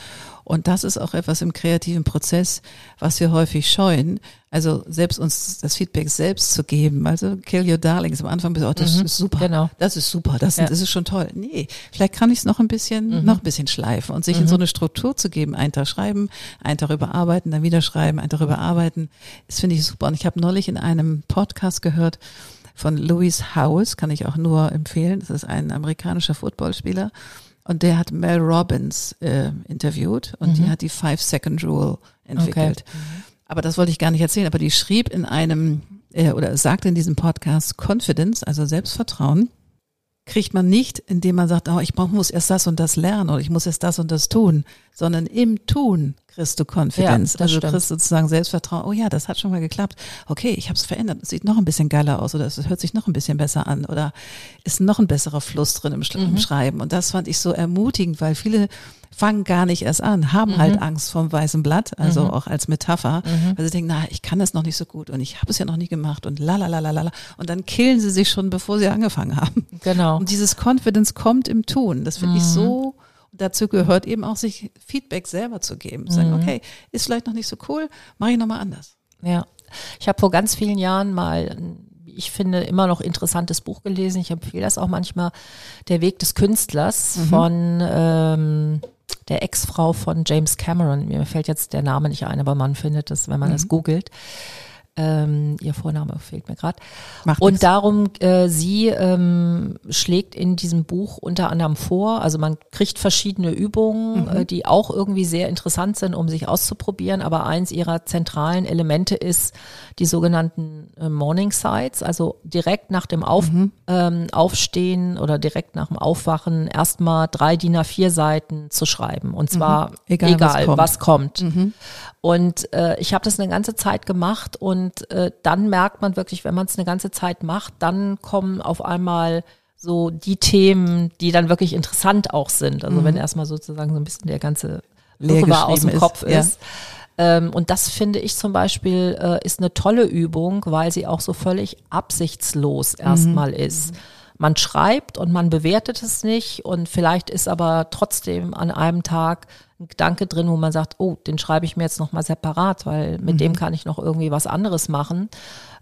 Und das ist auch etwas im kreativen Prozess, was wir häufig scheuen. Also selbst uns das Feedback selbst zu geben. Also kill your darlings. Am Anfang bist du, oh, das ist super. genau. Das ist super. Das, Ja. das ist schon toll. Nee, vielleicht kann ich es noch ein bisschen, noch ein bisschen schleifen und sich in so eine Struktur zu geben. Einen Tag schreiben, einen Tag überarbeiten, dann wieder schreiben, einen Tag überarbeiten. Das finde ich super. Und ich habe neulich in einem Podcast gehört, von Louis Howes, kann ich auch nur empfehlen. Das ist ein amerikanischer Footballspieler. Und der hat Mel Robbins äh, interviewt und die hat die Five-Second-Rule entwickelt. Aber das wollte ich gar nicht erzählen. Aber die schrieb in einem, äh, oder sagte in diesem Podcast, Confidence, also Selbstvertrauen, kriegt man nicht, indem man sagt, oh, ich brauch, muss erst das und das lernen oder ich muss erst das und das tun, sondern im Tun kriegst du Confidence. Ja, also stimmt. kriegst sozusagen Selbstvertrauen, oh ja, das hat schon mal geklappt. Okay, ich habe es verändert, es sieht noch ein bisschen geiler aus oder es hört sich noch ein bisschen besser an oder ist noch ein besserer Fluss drin im, Sch Mhm. im Schreiben. Und das fand ich so ermutigend, weil viele fangen gar nicht erst an, haben Mhm. halt Angst vom weißen Blatt, also auch als Metapher, weil sie denken, na, ich kann das noch nicht so gut und ich habe es ja noch nie gemacht und la la la la la la. Und dann killen sie sich schon, bevor sie angefangen haben. Genau. Und dieses Confidence kommt im Tun. Das finde ich so, dazu gehört eben auch, sich Feedback selber zu geben. Sagen, okay, ist vielleicht noch nicht so cool, mache ich nochmal anders. Ja, ich habe vor ganz vielen Jahren mal, ich finde, immer noch interessantes Buch gelesen. Ich empfehle das auch manchmal, Der Weg des Künstlers von ähm, der Ex-Frau von James Cameron. Mir fällt jetzt der Name nicht ein, aber man findet es, wenn man das googelt. Ähm, ihr Vorname fehlt mir gerade. Und nichts. darum, äh, sie ähm, schlägt in diesem Buch unter anderem vor, also man kriegt verschiedene Übungen, äh, die auch irgendwie sehr interessant sind, um sich auszuprobieren, aber eins ihrer zentralen Elemente ist die sogenannten äh, Morning Sites, also direkt nach dem Auf, ähm, Aufstehen oder direkt nach dem Aufwachen erstmal drei DIN A4 Seiten zu schreiben und zwar Egal, egal, was was kommt. kommt. Und äh, ich habe das eine ganze Zeit gemacht und äh, dann merkt man wirklich, wenn man es eine ganze Zeit macht, dann kommen auf einmal so die Themen, die dann wirklich interessant auch sind. Also wenn erstmal sozusagen so ein bisschen der ganze Wirrwarr aus dem geschrieben Kopf ist, ja. ist. Ähm, und das finde ich zum Beispiel äh, ist eine tolle Übung, weil sie auch so völlig absichtslos erstmal ist. man schreibt und man bewertet es nicht und vielleicht ist aber trotzdem an einem Tag ein Gedanke drin, wo man sagt, oh, den schreibe ich mir jetzt nochmal separat, weil mit mhm. dem kann ich noch irgendwie was anderes machen.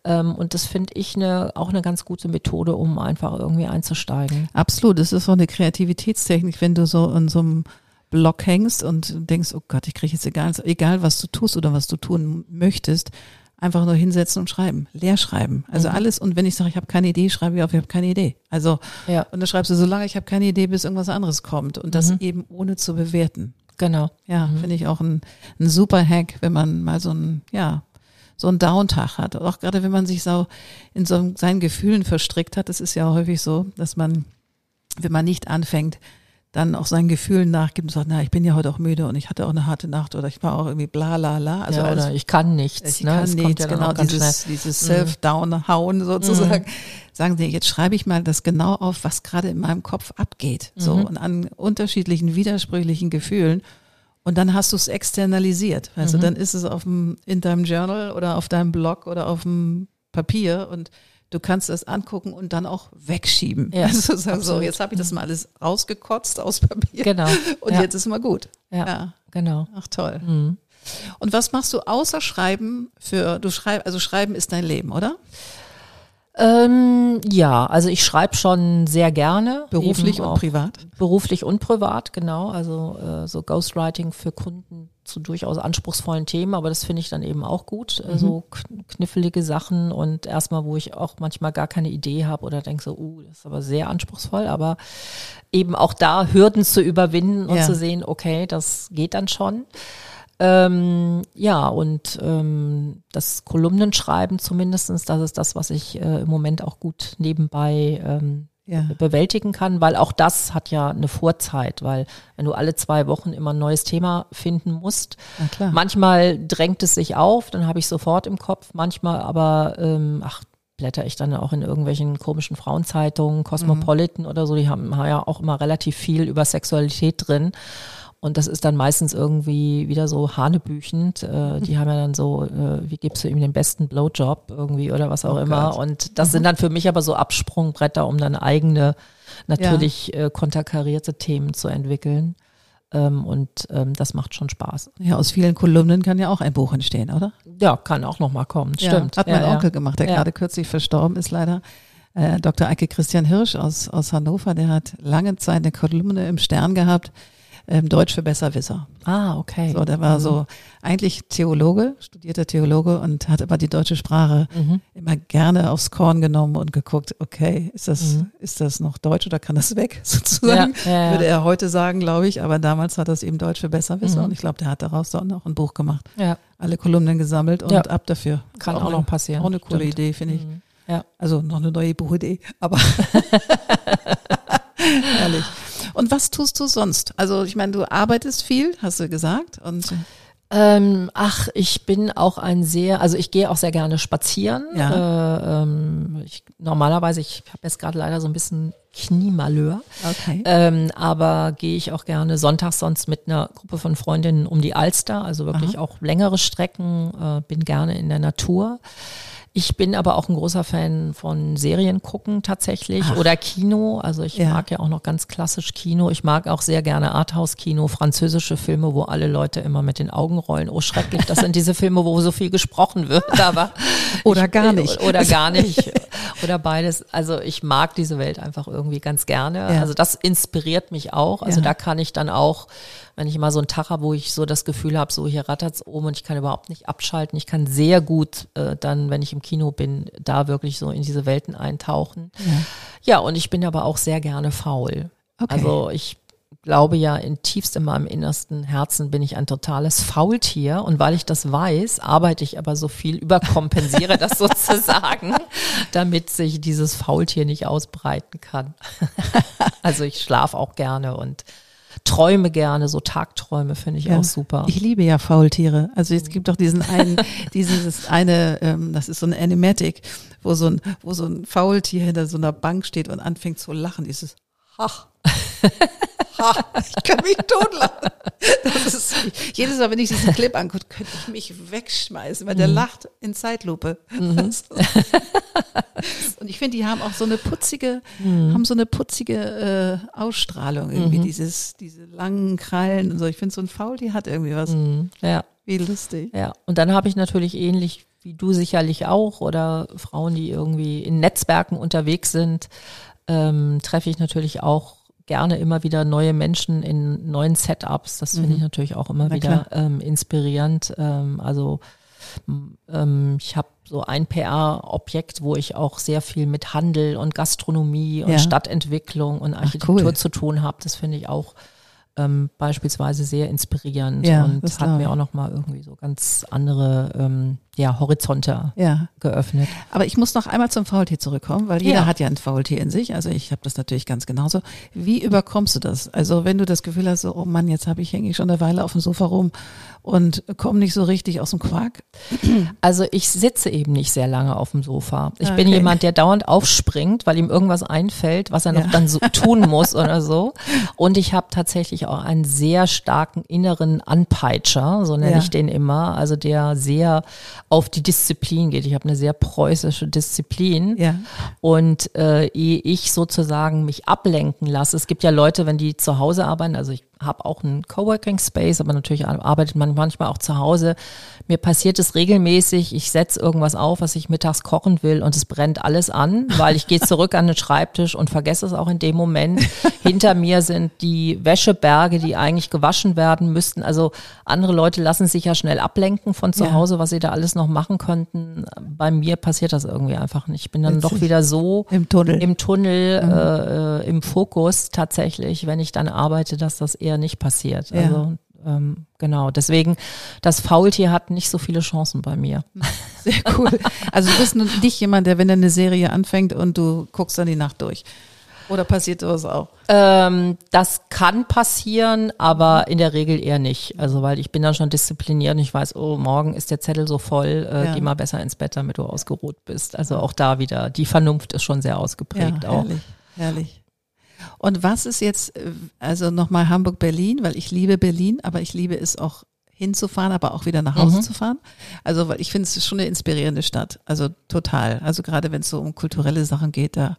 Ähm, und das finde ich eine, auch eine ganz gute Methode, um einfach irgendwie einzusteigen. Absolut, es ist so eine Kreativitätstechnik, wenn du so in so einem Block hängst und denkst, oh Gott, ich kriege jetzt egal, egal was du tust oder was du tun möchtest, einfach nur hinsetzen und schreiben, leer schreiben. Also mhm. alles und wenn ich sage, ich habe keine Idee, schreibe ich auf, ich habe keine Idee. Also ja. und dann schreibst du so lange, ich habe keine Idee, bis irgendwas anderes kommt und das mhm. eben ohne zu bewerten. Genau. Ja, mhm. finde ich auch ein, ein super Hack, wenn man mal so ein ja so einen Downtag hat. Auch gerade wenn man sich so in so seinen Gefühlen verstrickt hat, das ist ja häufig so, dass man, wenn man nicht anfängt, dann auch seinen Gefühlen nachgibt und sagt, na, ich bin ja heute auch müde und ich hatte auch eine harte Nacht oder ich war auch irgendwie bla la la. Also ja, alles, ich kann nichts. Ich ne? kann nichts, ja genau, dieses, dieses mhm. Self-Down-Hauen sozusagen. Mhm. Sagen Sie, jetzt schreibe ich mal das genau auf, was gerade in meinem Kopf abgeht. So mhm. und an unterschiedlichen, widersprüchlichen Gefühlen. Und dann hast du es externalisiert. Also dann ist es auf dem, in deinem Journal oder auf deinem Blog oder auf dem Papier und du kannst es angucken und dann auch wegschieben. Ja, also sagen, so, jetzt habe ich das mhm. mal alles rausgekotzt aus Papier. Genau. Und ja. jetzt ist mal gut. Ja, ja. genau. Ach toll. Mhm. Und was machst du außer Schreiben für, du schreibst, also Schreiben ist dein Leben, oder? Ähm, ja, also ich schreibe schon sehr gerne. Beruflich und privat? Beruflich und privat, genau. Also äh, so Ghostwriting für Kunden zu durchaus anspruchsvollen Themen, aber das finde ich dann eben auch gut. Mhm. So knifflige Sachen und erstmal, wo ich auch manchmal gar keine Idee habe oder denke so, uh, das ist aber sehr anspruchsvoll, aber eben auch da Hürden zu überwinden und ja. zu sehen, okay, das geht dann schon. Ähm, ja, und ähm, das Kolumnenschreiben zumindestens, das ist das, was ich äh, im Moment auch gut nebenbei ähm, ja. bewältigen kann, weil auch das hat ja eine Vorzeit, weil wenn du alle zwei Wochen immer ein neues Thema finden musst, manchmal drängt es sich auf, dann habe ich sofort im Kopf, manchmal aber, ähm, ach, blätter ich dann auch in irgendwelchen komischen Frauenzeitungen, Cosmopolitan mhm. oder so, die haben ja auch immer relativ viel über Sexualität drin. Und das ist dann meistens irgendwie wieder so hanebüchend. Äh, die haben ja dann so, äh, wie gibst du ihm den besten Blowjob irgendwie oder was auch oh immer. Gott. Und das mhm. sind dann für mich aber so Absprungbretter, um dann eigene, natürlich ja. äh, konterkarierte Themen zu entwickeln. Ähm, und ähm, das macht schon Spaß. Ja, aus vielen Kolumnen kann ja auch ein Buch entstehen, oder? Ja, kann auch nochmal kommen. Ja, Stimmt. Hat mein ja, Onkel gemacht, der gerade kürzlich verstorben ist leider. Äh, Dr. Eike Christian Hirsch aus, aus Hannover, der hat lange Zeit eine Kolumne im Stern gehabt ähm, Deutsch für Besserwisser. Ah, okay. So, der war mhm. so eigentlich Theologe, studierter Theologe und hat aber die deutsche Sprache mhm. immer gerne aufs Korn genommen und geguckt, okay, ist das, mhm. ist das noch Deutsch oder kann das weg, sozusagen? Ja, ja, ja. Würde er heute sagen, glaube ich, aber damals hat das eben Deutsch für Besserwisser mhm. und ich glaube, der hat daraus dann auch ein Buch gemacht. Ja. Alle Kolumnen gesammelt und ab dafür. Kann auch, auch, noch passieren. Auch eine coole Stimmt. Idee, finde ich. Mhm. Ja. Also noch eine neue Buchidee, aber herrlich. Und was tust du sonst? Also ich meine, du arbeitest viel, hast du gesagt. Und ähm, ach, ich bin auch ein sehr, also ich gehe auch sehr gerne spazieren. Ja. Äh, ähm, ich, normalerweise, ich habe jetzt gerade leider so ein bisschen Kniemalheur. Okay. Ähm, aber gehe ich auch gerne sonntags sonst mit einer Gruppe von Freundinnen um die Alster, also wirklich Aha. auch längere Strecken, äh, bin gerne in der Natur. Ich bin aber auch ein großer Fan von Serien gucken tatsächlich Ach. oder Kino. Also ich ja. mag ja auch noch ganz klassisch Kino. Ich mag auch sehr gerne Arthouse-Kino, französische Filme, wo alle Leute immer mit den Augen rollen. Oh, schrecklich, das sind diese Filme, wo so viel gesprochen wird, aber oder gar nicht. Oder gar nicht. Oder beides. Also ich mag diese Welt einfach irgendwie ganz gerne. Ja. Also das inspiriert mich auch. Also ja. da kann ich dann auch wenn ich mal so einen Tag habe, wo ich so das Gefühl habe, so hier rattert's oben und ich kann überhaupt nicht abschalten. Ich kann sehr gut äh, dann, wenn ich im Kino bin, da wirklich so in diese Welten eintauchen. Ja, ja und ich bin aber auch sehr gerne faul. Okay. Also ich glaube ja in tiefst in meinem innersten Herzen bin ich ein totales Faultier und weil ich das weiß, arbeite ich aber so viel, überkompensiere das sozusagen, damit sich dieses Faultier nicht ausbreiten kann. also ich schlafe auch gerne und träume gerne, so Tagträume finde ich ja. auch super. Ich liebe ja Faultiere. Also es gibt doch diesen einen, dieses eine, ähm, das ist so ein Animatic, wo so ein, wo so ein Faultier hinter so einer Bank steht und anfängt zu lachen. Dieses Hach. ich kann mich totlachen. Das ist, jedes Mal, wenn ich diesen Clip angucke, könnte ich mich wegschmeißen, weil der mhm. lacht in Zeitlupe. Mhm. Und ich finde, die haben auch so eine putzige, mhm. haben so eine putzige äh, Ausstrahlung irgendwie, mhm. dieses, diese langen Krallen und so. Ich finde, so ein Faul, die hat irgendwie was. Mhm. Ja. Wie lustig. Ja. Und dann habe ich natürlich ähnlich wie du sicherlich auch oder Frauen, die irgendwie in Netzwerken unterwegs sind, ähm, treffe ich natürlich auch gerne immer wieder neue Menschen in neuen Setups. Das finde ich mhm. natürlich auch immer Na wieder ähm, inspirierend. Ähm, also ähm, ich habe so ein PR-Objekt, wo ich auch sehr viel mit Handel und Gastronomie und ja. Stadtentwicklung und Architektur Ach, cool. zu tun habe. Das finde ich auch ähm, beispielsweise sehr inspirierend ja, und hat mir auch nochmal irgendwie so ganz andere ähm, ja, Horizonte ja. geöffnet. Aber ich muss noch einmal zum Faultier zurückkommen, weil jeder ja. hat ja ein Faultier in sich. Also ich habe das natürlich ganz genauso. Wie überkommst du das? Also wenn du das Gefühl hast, so, oh Mann, jetzt habe ich hänge ich schon eine Weile auf dem Sofa rum und komme nicht so richtig aus dem Quark. Also ich sitze eben nicht sehr lange auf dem Sofa. Ich okay. bin jemand, der dauernd aufspringt, weil ihm irgendwas einfällt, was er noch ja. dann so tun muss oder so. Und ich habe tatsächlich auch einen sehr starken inneren Anpeitscher, so nenne ich den immer, also der sehr auf die Disziplin geht. Ich habe eine sehr preußische Disziplin. Ja. Und äh, ehe ich sozusagen mich ablenken lasse, es gibt ja Leute, wenn die zu Hause arbeiten, also ich habe auch einen Coworking Space, aber natürlich arbeitet man manchmal auch zu Hause. Mir passiert es regelmäßig, ich setze irgendwas auf, was ich mittags kochen will und es brennt alles an, weil ich gehe zurück an den Schreibtisch und vergesse es auch in dem Moment. Hinter mir sind die Wäscheberge, die eigentlich gewaschen werden müssten. Also andere Leute lassen sich ja schnell ablenken von zu. Hause, was sie da alles noch machen könnten. Bei mir passiert das irgendwie einfach nicht. Ich bin dann Witzig. doch wieder so im Tunnel, im Tunnel, mhm. äh, äh im Fokus tatsächlich, wenn ich dann arbeite, dass das eher nicht passiert. Ja. Also ähm, genau, deswegen, das Faultier hat nicht so viele Chancen bei mir. Sehr cool. Also du bist nicht jemand, der, wenn er eine Serie anfängt und du guckst dann die Nacht durch. Oder passiert sowas auch? Ähm, das kann passieren, aber in der Regel eher nicht. Also weil ich bin dann schon diszipliniert und ich weiß, oh, morgen ist der Zettel so voll, äh, ja. geh mal besser ins Bett, damit du ausgeruht bist. Also auch da wieder, die Vernunft ist schon sehr ausgeprägt ja, auch. Herrlich, herrlich. Und was ist jetzt, äh, also nochmal Hamburg-Berlin, weil ich liebe Berlin, aber ich liebe es auch hinzufahren, aber auch wieder nach Hause mhm. zu fahren. Also, weil ich finde, es ist schon eine inspirierende Stadt. Also total. Also gerade wenn es so um kulturelle Sachen geht, da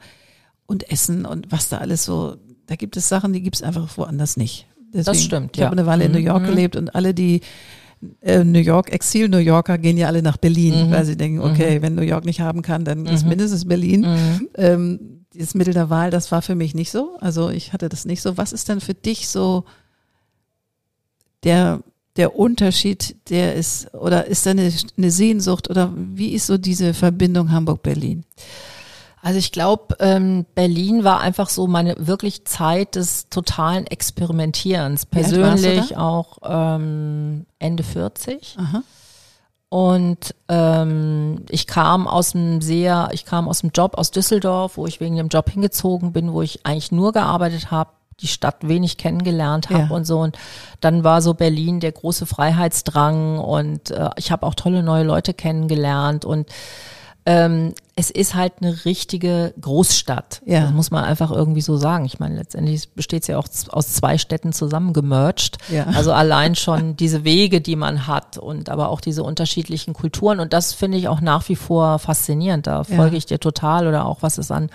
und Essen und was da alles so, da gibt es Sachen, die gibt es einfach woanders nicht. Deswegen, das stimmt. Ich ja. habe eine Weile in New York mhm. gelebt und alle, die äh, New York, Exil-New Yorker gehen ja alle nach Berlin, mhm. weil sie denken, okay, mhm. wenn New York nicht haben kann, dann ist mhm. mindestens Berlin. Mhm. Ähm, dieses Mittel der Wahl, das war für mich nicht so. Also ich hatte das nicht so. Was ist denn für dich so der, der Unterschied, der ist, oder ist da eine, eine Sehnsucht oder wie ist so diese Verbindung Hamburg-Berlin? Also ich glaube, ähm, Berlin war einfach so meine wirklich Zeit des totalen Experimentierens. Persönlich auch ähm, Ende 40. Aha. Und ähm, ich kam aus dem sehr, ich kam aus dem Job aus Düsseldorf, wo ich wegen dem Job hingezogen bin, wo ich eigentlich nur gearbeitet habe, die Stadt wenig kennengelernt habe ja. und so. Und dann war so Berlin der große Freiheitsdrang und äh, ich habe auch tolle neue Leute kennengelernt und ähm, es ist halt eine richtige Großstadt. Ja. Das muss man einfach irgendwie so sagen. Ich meine, letztendlich besteht es ja auch aus zwei Städten zusammengemerged. Ja. Also allein schon diese Wege, die man hat und aber auch diese unterschiedlichen Kulturen. Und das finde ich auch nach wie vor faszinierend. Da folge ja. ich dir total oder auch was es an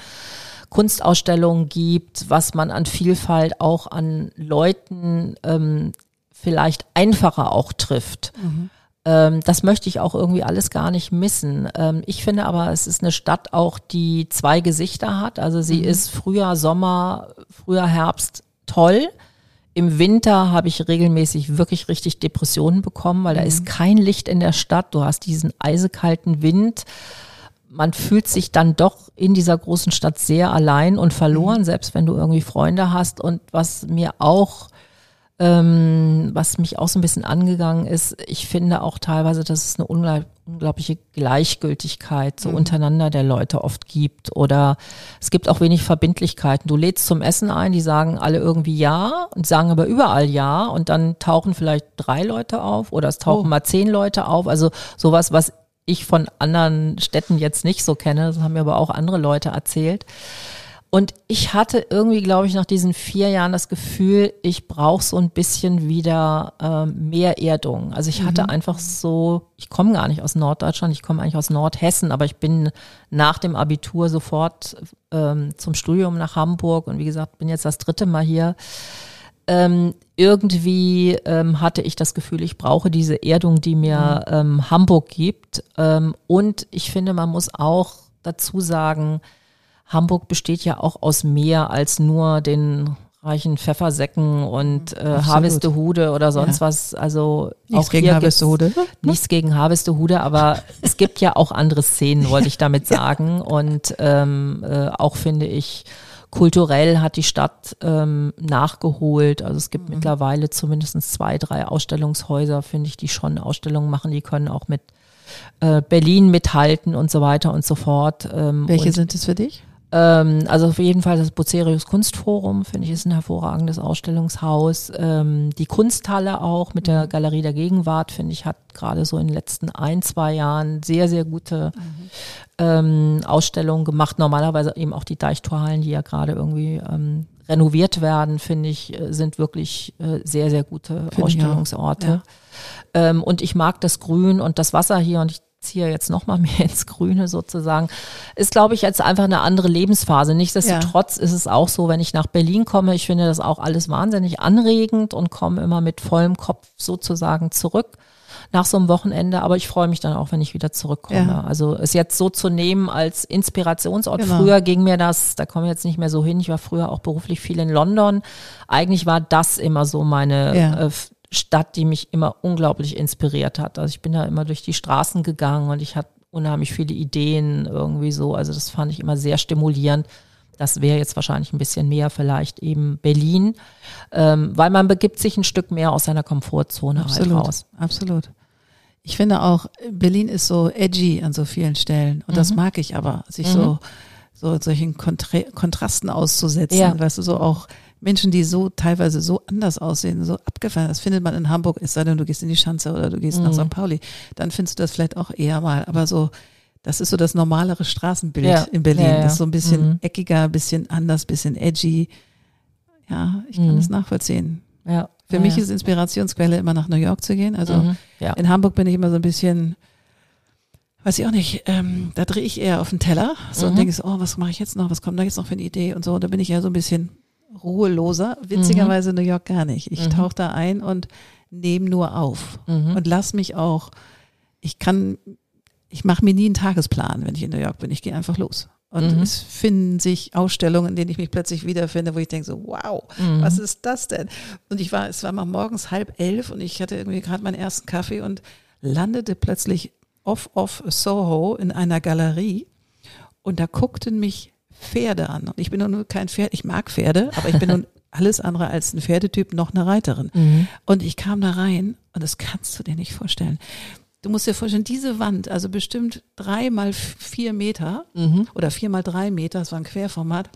Kunstausstellungen gibt, was man an Vielfalt auch an Leuten ähm, vielleicht einfacher auch trifft. Mhm ähm, das möchte ich auch irgendwie alles gar nicht missen. Ähm, ich finde aber, es ist eine Stadt auch, die zwei Gesichter hat. Also sie mhm. ist Frühjahr, Sommer, Frühjahr, Herbst toll. Im Winter habe ich regelmäßig wirklich richtig Depressionen bekommen, weil mhm. da ist kein Licht in der Stadt. Du hast diesen eisekalten Wind. Man fühlt sich dann doch in dieser großen Stadt sehr allein und verloren, mhm. selbst wenn du irgendwie Freunde hast. Und was mir auch ähm, was mich auch so ein bisschen angegangen ist, ich finde auch teilweise, dass es eine unglaubliche Gleichgültigkeit so mhm. untereinander der Leute oft gibt oder es gibt auch wenig Verbindlichkeiten. Du lädst zum Essen ein, die sagen alle irgendwie ja und sagen aber überall ja und dann tauchen vielleicht drei Leute auf oder es tauchen oh. mal zehn Leute auf. Also sowas, was ich von anderen Städten jetzt nicht so kenne, das haben mir aber auch andere Leute erzählt. Und ich hatte irgendwie, glaube ich, nach diesen vier Jahren das Gefühl, ich brauche so ein bisschen wieder ähm, mehr Erdung. Also ich hatte mhm. einfach so, ich komme gar nicht aus Norddeutschland, ich komme eigentlich aus Nordhessen, aber ich bin nach dem Abitur sofort ähm, zum Studium nach Hamburg und wie gesagt, bin jetzt das dritte Mal hier. Ähm, irgendwie ähm, hatte ich das Gefühl, ich brauche diese Erdung, die mir mhm. ähm, Hamburg gibt. Ähm, und ich finde, man muss auch dazu sagen, Hamburg besteht ja auch aus mehr als nur den reichen Pfeffersäcken und äh, Harvestehude oder sonst ja. was. Also nichts auch gegen Harvestehude. Nichts gegen Harvestehude, aber es gibt ja auch andere Szenen, wollte ich damit sagen. Und ähm, äh, auch finde ich, kulturell hat die Stadt ähm, nachgeholt. Also es gibt mhm. mittlerweile zumindest zwei, drei Ausstellungshäuser, finde ich, die schon Ausstellungen machen. Die können auch mit äh, Berlin mithalten und so weiter und so fort. Ähm, Welche sind es für dich? Ähm, also auf jeden Fall das Bucerius Kunstforum, finde ich, ist ein hervorragendes Ausstellungshaus. Ähm, die Kunsthalle auch mit der mhm. Galerie der Gegenwart, finde ich, hat gerade so in den letzten ein, zwei Jahren sehr, sehr gute mhm. ähm, Ausstellungen gemacht. Normalerweise eben auch die Deichtorhallen, die ja gerade irgendwie ähm, renoviert werden, finde ich, äh, sind wirklich äh, sehr, sehr gute Ausstellungsorte. Ja. Ähm, und ich mag das Grün und das Wasser hier und ich ziehe jetzt noch mal mehr ins Grüne sozusagen, ist, glaube ich, jetzt einfach eine andere Lebensphase. Nichtsdestotrotz ja. ist es auch so, wenn ich nach Berlin komme, ich finde das auch alles wahnsinnig anregend und komme immer mit vollem Kopf sozusagen zurück nach so einem Wochenende, aber ich freue mich dann auch, wenn ich wieder zurückkomme. Ja. Also es jetzt so zu nehmen als Inspirationsort. Genau. Früher ging mir das, da komme ich jetzt nicht mehr so hin. Ich war früher auch beruflich viel in London. Eigentlich war das immer so meine ja. äh, Stadt, die mich immer unglaublich inspiriert hat. Also ich bin da immer durch die Straßen gegangen und ich hatte unheimlich viele Ideen irgendwie so. Also das fand ich immer sehr stimulierend. Das wäre jetzt wahrscheinlich ein bisschen mehr vielleicht eben Berlin, ähm, weil man begibt sich ein Stück mehr aus seiner Komfortzone halt absolut, halt raus. Absolut. Ich finde auch, Berlin ist so edgy an so vielen Stellen und mhm. das mag ich aber, sich mhm. so so solchen Kontra Kontrasten auszusetzen, ja. weißt du, so auch Menschen, die so teilweise so anders aussehen, so abgefallen. Das findet man in Hamburg, es sei denn, du gehst in die Schanze oder du gehst mhm. nach St. Pauli, dann findest du das vielleicht auch eher mal. Aber so, das ist so das normalere Straßenbild ja. in Berlin. Ja, ja. Das ist so ein bisschen mhm. eckiger, bisschen anders, bisschen edgy. Ja, ich kann mhm. das nachvollziehen. Ja. Für mich ist Inspirationsquelle immer nach New York zu gehen. Also mhm. in Hamburg bin ich immer so ein bisschen, weiß ich auch nicht, ähm, da drehe ich eher auf den Teller so und mhm. denke so, oh, was mache ich jetzt noch, was kommt da jetzt noch für eine Idee und so. Da bin ich ja so ein bisschen ruheloser. Witzigerweise mhm. New York gar nicht. Ich mhm. tauche da ein und nehme nur auf mhm. und lass mich auch, ich kann, ich mache mir nie einen Tagesplan, wenn ich in New York bin. Ich gehe einfach los. Und mhm. es finden sich Ausstellungen, in denen ich mich plötzlich wiederfinde, wo ich denke so, wow, mhm. was ist das denn? Und ich war, es war mal morgens halb elf und ich hatte irgendwie gerade meinen ersten Kaffee und landete plötzlich off off Soho in einer Galerie und da guckten mich Pferde an. Und ich bin nun kein Pferd, ich mag Pferde, aber ich bin nun alles andere als ein Pferdetyp, noch eine Reiterin. Mhm. Und ich kam da rein und das kannst du dir nicht vorstellen. Du musst dir vorstellen, diese Wand, also bestimmt drei mal vier Meter mhm. oder vier mal drei Meter, das war ein Querformat,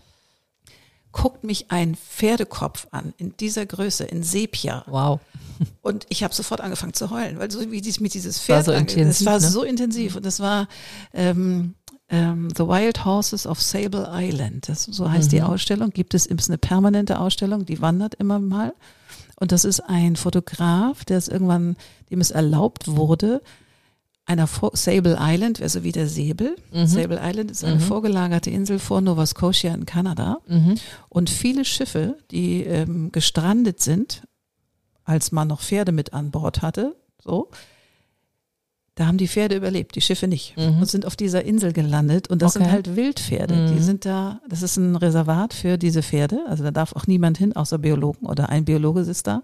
guckt mich ein Pferdekopf an, in dieser Größe, in Sepia. Wow. Und ich habe sofort angefangen zu heulen, weil so wie dies mit dieses Pferd, war so intensiv, das war ne? so intensiv und das war ähm, ähm, The Wild Horses of Sable Island. Das, so heißt mhm. die Ausstellung. Gibt es ist eine permanente Ausstellung, die wandert immer mal. Und das ist ein Fotograf, der es irgendwann, dem es erlaubt wurde, einer Sable Island, also wie der Säbel. Mhm. Sable Island ist eine mhm. vorgelagerte Insel vor Nova Scotia in Kanada. Mhm. Und viele Schiffe, die ähm, gestrandet sind, als man noch Pferde mit an Bord hatte, so, da haben die Pferde überlebt, die Schiffe nicht. Mhm. Und sind auf dieser Insel gelandet. Und das okay. sind halt Wildpferde. Mhm. Die sind da, das ist ein Reservat für diese Pferde. Also da darf auch niemand hin, außer Biologen oder ein Biologe sitzt da.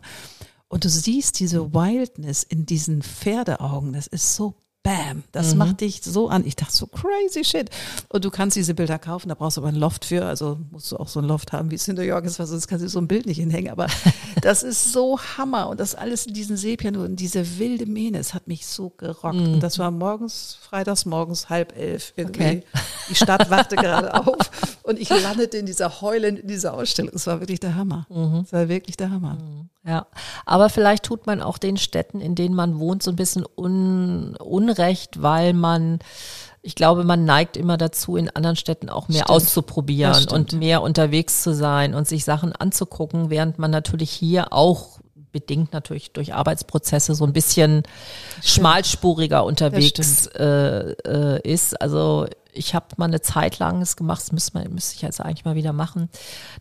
Und du siehst diese Wildness in diesen Pferdeaugen. Das ist so Bam, das mhm. macht dich so an. Ich dachte so crazy shit. Und du kannst diese Bilder kaufen, da brauchst du aber ein Loft für. Also musst du auch so ein Loft haben, wie es in New York ist, weil sonst kannst du so ein Bild nicht hinhängen. Aber das ist so Hammer. Und das alles in diesen Sepia und diese wilde Mähne, es hat mich so gerockt. Mhm. Und das war morgens, freitags morgens halb elf irgendwie. Okay. Die Stadt wachte gerade auf und ich landete in dieser Heulen, in dieser Ausstellung. Es war wirklich der Hammer. Mhm. Es war wirklich der Hammer. Mhm. Ja, aber vielleicht tut man auch den Städten, in denen man wohnt, so ein bisschen un, Unrecht, weil man ich glaube, man neigt immer dazu, in anderen Städten auch mehr Stimmt. auszuprobieren und mehr unterwegs zu sein und sich Sachen anzugucken, während man natürlich hier auch bedingt natürlich durch Arbeitsprozesse so ein bisschen schmalspuriger unterwegs äh, äh, ist. Also ich habe mal eine Zeit lang es gemacht, das müsste, man, müsste ich jetzt eigentlich mal wieder machen.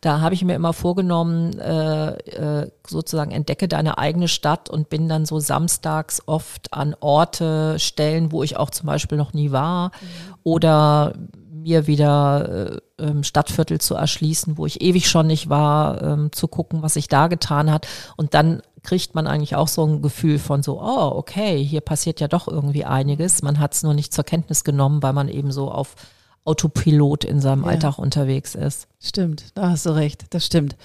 Da habe ich mir immer vorgenommen, äh, äh, sozusagen entdecke deine eigene Stadt und bin dann so samstags oft an Orte, Stellen, wo ich auch zum Beispiel noch nie war mhm. oder mir wieder äh, ähm, Stadtviertel zu erschließen, wo ich ewig schon nicht war, ähm, zu gucken, was sich da getan hat. Und dann kriegt man eigentlich auch so ein Gefühl von so, oh, okay, hier passiert ja doch irgendwie einiges. Man hat es nur nicht zur Kenntnis genommen, weil man eben so auf Autopilot in seinem ja. Alltag unterwegs ist. Stimmt, da hast du recht, das stimmt.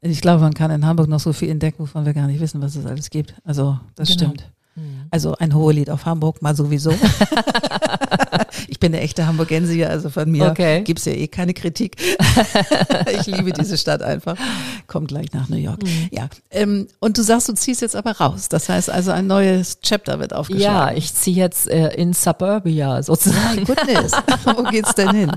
Ich glaube, man kann in Hamburg noch so viel entdecken, wovon wir gar nicht wissen, was es alles gibt. Also das genau. stimmt. Mhm. Also ein Hohelied auf Hamburg mal sowieso. ich bin eine echte Hamburgensier, also von mir okay. gibt's ja eh keine Kritik. ich liebe diese Stadt einfach. Kommt gleich nach New York. Mhm. Ja. Ähm, und du sagst, du ziehst jetzt aber raus. Das heißt also, ein neues Chapter wird aufgeschlagen. Ja, ich ziehe jetzt äh, in Suburbia sozusagen. Oh, goodness. Wo geht's denn hin?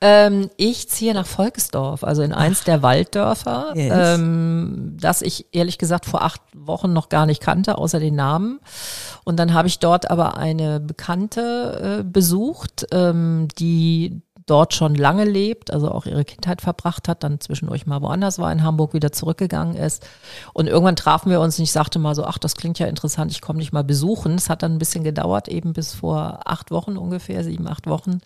Ähm, ich ziehe nach Volksdorf, also in eins der Walddörfer, yes. ähm, das ich ehrlich gesagt vor acht Wochen noch gar nicht kannte, außer den Namen. Und dann habe ich dort aber eine Bekannte äh, besucht, ähm, die dort schon lange lebt, also auch ihre Kindheit verbracht hat, dann zwischendurch mal woanders war, in Hamburg wieder zurückgegangen ist. Und irgendwann trafen wir uns und ich sagte mal so, ach, das klingt ja interessant, ich komme dich mal besuchen. Es hat dann ein bisschen gedauert, eben bis vor acht Wochen ungefähr, sieben, acht Wochen.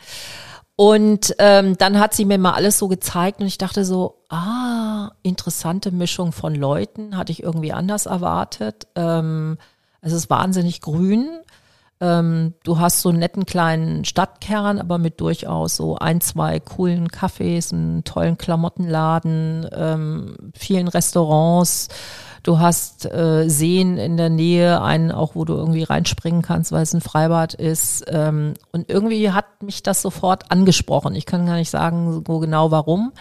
Und ähm, dann hat sie mir mal alles so gezeigt und ich dachte so, ah, interessante Mischung von Leuten, hatte ich irgendwie anders erwartet. Ähm, es ist wahnsinnig grün. Ähm, du hast so einen netten kleinen Stadtkern, aber mit durchaus so ein, zwei coolen Cafés, einen tollen Klamottenladen, ähm, vielen Restaurants. Du hast äh, Seen in der Nähe, einen auch, wo du irgendwie reinspringen kannst, weil es ein Freibad ist. Ähm, und irgendwie hat mich das sofort angesprochen. Ich kann gar nicht sagen so genau warum.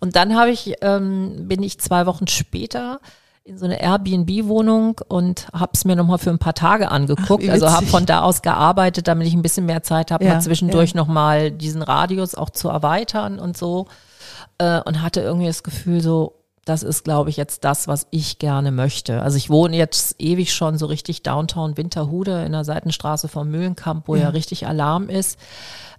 Und dann habe ich, ähm, bin ich zwei Wochen später in so eine Airbnb-Wohnung und habe es mir nochmal für ein paar Tage angeguckt. Ach, also habe von da aus gearbeitet, damit ich ein bisschen mehr Zeit habe, ja, mal zwischendurch ja. nochmal diesen Radius auch zu erweitern und so. Äh, und hatte irgendwie das Gefühl so, das ist, glaube ich, jetzt das, was ich gerne möchte. Also ich wohne jetzt ewig schon so richtig Downtown Winterhude in der Seitenstraße vom Mühlenkamp, wo ja, ja richtig Alarm ist.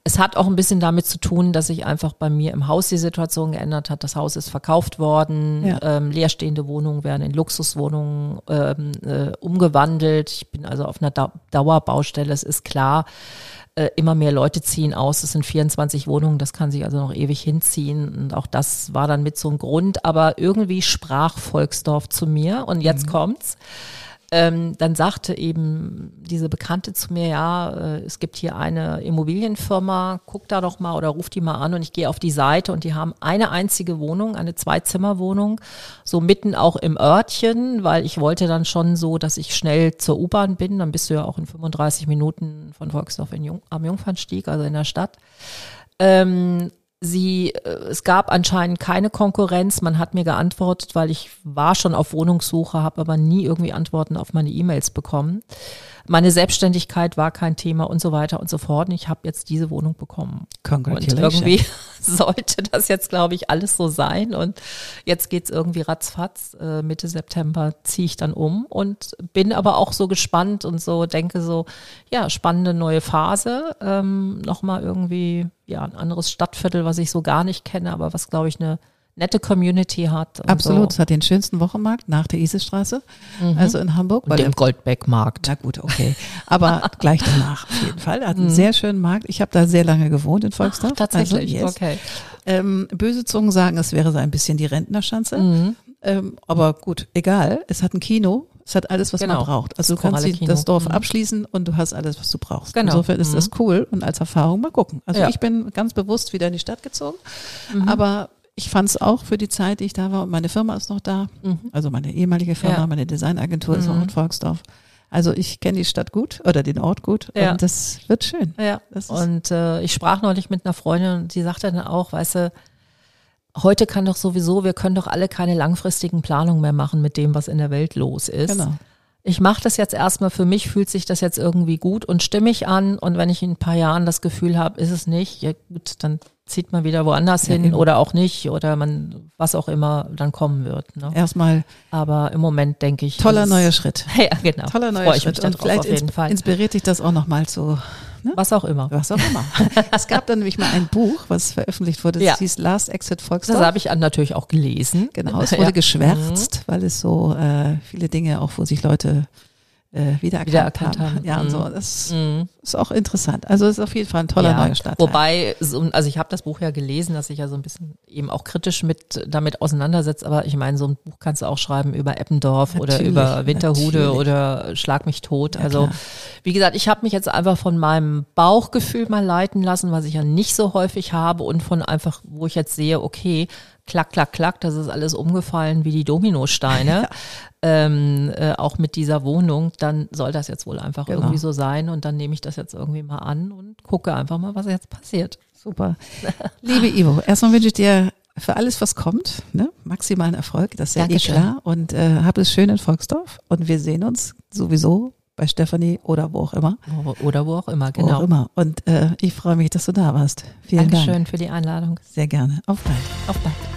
Es hat auch ein bisschen damit zu tun, dass sich einfach bei mir im Haus die Situation geändert hat. Das Haus ist verkauft worden, ja. ähm, leerstehende Wohnungen werden in Luxuswohnungen ähm, äh, umgewandelt. Ich bin also auf einer Dauerbaustelle. Es ist klar, äh, immer mehr Leute ziehen aus. Es sind 24 Wohnungen, das kann sich also noch ewig hinziehen. Und auch das war dann mit so einem Grund. Aber irgendwie sprach Volksdorf zu mir und jetzt mhm. kommt's ähm, dann sagte eben diese Bekannte zu mir, ja, äh, es gibt hier eine Immobilienfirma, guck da doch mal oder ruf die mal an und ich gehe auf die Seite und die haben eine einzige Wohnung, eine Zweizimmerwohnung, so mitten auch im Örtchen, weil ich wollte dann schon so, dass ich schnell zur U-Bahn bin, dann bist du ja auch in 35 Minuten von Volksdorf in Jung, am Jungfernstieg, also in der Stadt. Ähm, sie, äh, es gab anscheinend keine Konkurrenz. Man hat mir geantwortet, weil ich war schon auf Wohnungssuche, habe aber nie irgendwie Antworten auf meine E-Mails bekommen. Meine Selbstständigkeit war kein Thema und so weiter und so fort. Und ich habe jetzt diese Wohnung bekommen. Congratulations. Und irgendwie sollte das jetzt, glaube ich, alles so sein. Und jetzt geht's irgendwie ratzfatz. Äh, Mitte September ziehe ich dann um und bin aber auch so gespannt und so denke so, ja, spannende neue Phase. Ähm, Nochmal irgendwie, ja, ein anderes Stadtviertel, was ich so gar nicht kenne, aber was, glaube ich, eine nette Community hat. Absolut, so. es hat den schönsten Wochenmarkt nach der Isestraße, mhm. also in Hamburg. Und dem Goldbeckmarkt. Na gut, okay. Aber gleich danach auf jeden Fall. Er hat einen mhm. sehr schönen Markt. Ich habe da sehr lange gewohnt in Volksdorf. Ach, tatsächlich, also, yes. okay. Ähm, böse Zungen sagen, es wäre so ein bisschen die Rentnerschanze. Mhm. Ähm, aber gut, egal. Es hat ein Kino. Es hat alles, was genau. man braucht. Also du kannst das Dorf mhm. abschließen und du hast alles, was du brauchst. Genau. Insofern ist mhm. das cool und als Erfahrung mal gucken. Also ja. ich bin ganz bewusst wieder in die Stadt gezogen, mhm. aber ich fand es auch für die Zeit, die ich da war, und meine Firma ist noch da, mhm. also meine ehemalige Firma, ja. meine Designagentur mhm. ist auch in Volksdorf. Also ich kenne die Stadt gut oder den Ort gut ja. und das wird schön. Ja. und äh, ich sprach neulich mit einer Freundin und sie sagte dann auch, weißt du, heute kann doch sowieso, wir können doch alle keine langfristigen Planungen mehr machen mit dem, was in der Welt los ist. Genau ich mache das jetzt erstmal für mich, fühlt sich das jetzt irgendwie gut und stimmig an und wenn ich in ein paar Jahren das Gefühl habe, ist es nicht, ja gut, dann zieht man wieder woanders hin eben. oder auch nicht oder man, was auch immer dann kommen wird. Ne? Erstmal. Aber im Moment denke ich. Toller neuer Schritt. Ja, genau. Toller neuer Schritt. Und vielleicht inspiriert dich das auch nochmal zu. Ne? Was auch immer. Was auch immer. es gab dann nämlich mal ein Buch, was veröffentlicht wurde, das ja. hieß Last Exit Volksdorf. Das habe ich natürlich auch gelesen. Genau, es wurde ja. geschwärzt, mhm. weil es so äh, viele Dinge, auch wo sich Leute äh, wiedererkannt, wiedererkannt haben. haben. Ja, und so. Mhm. Das mhm. ist auch interessant. Also ist auf jeden Fall ein toller ja, neuer Start. Wobei, also ich habe das Buch ja gelesen, dass ich ja so ein bisschen eben auch kritisch mit damit auseinandersetzt. Aber ich meine, so ein Buch kannst du auch schreiben über Eppendorf natürlich, oder über Winterhude natürlich. oder Schlag mich tot. Ja, also klar. wie gesagt, ich habe mich jetzt einfach von meinem Bauchgefühl mal leiten lassen, was ich ja nicht so häufig habe und von einfach, wo ich jetzt sehe, okay, klack, klack, klack, das ist alles umgefallen wie die Dominosteine. Ja. Ähm, äh, auch mit dieser Wohnung, dann soll das jetzt wohl einfach genau. irgendwie so sein und dann nehme ich das jetzt irgendwie mal an und gucke einfach mal, was jetzt passiert. Super. Liebe Ivo, erstmal wünsche ich dir für alles, was kommt, ne, maximalen Erfolg, das ist ja eh klar und äh, hab es schön in Volksdorf und wir sehen uns sowieso bei Stephanie oder wo auch immer. Oder wo auch immer, genau. Wo auch immer. Und äh, ich freue mich, dass du da warst. Vielen Dankeschön Dank. Dankeschön für die Einladung. Sehr gerne. Auf bald. Auf bald.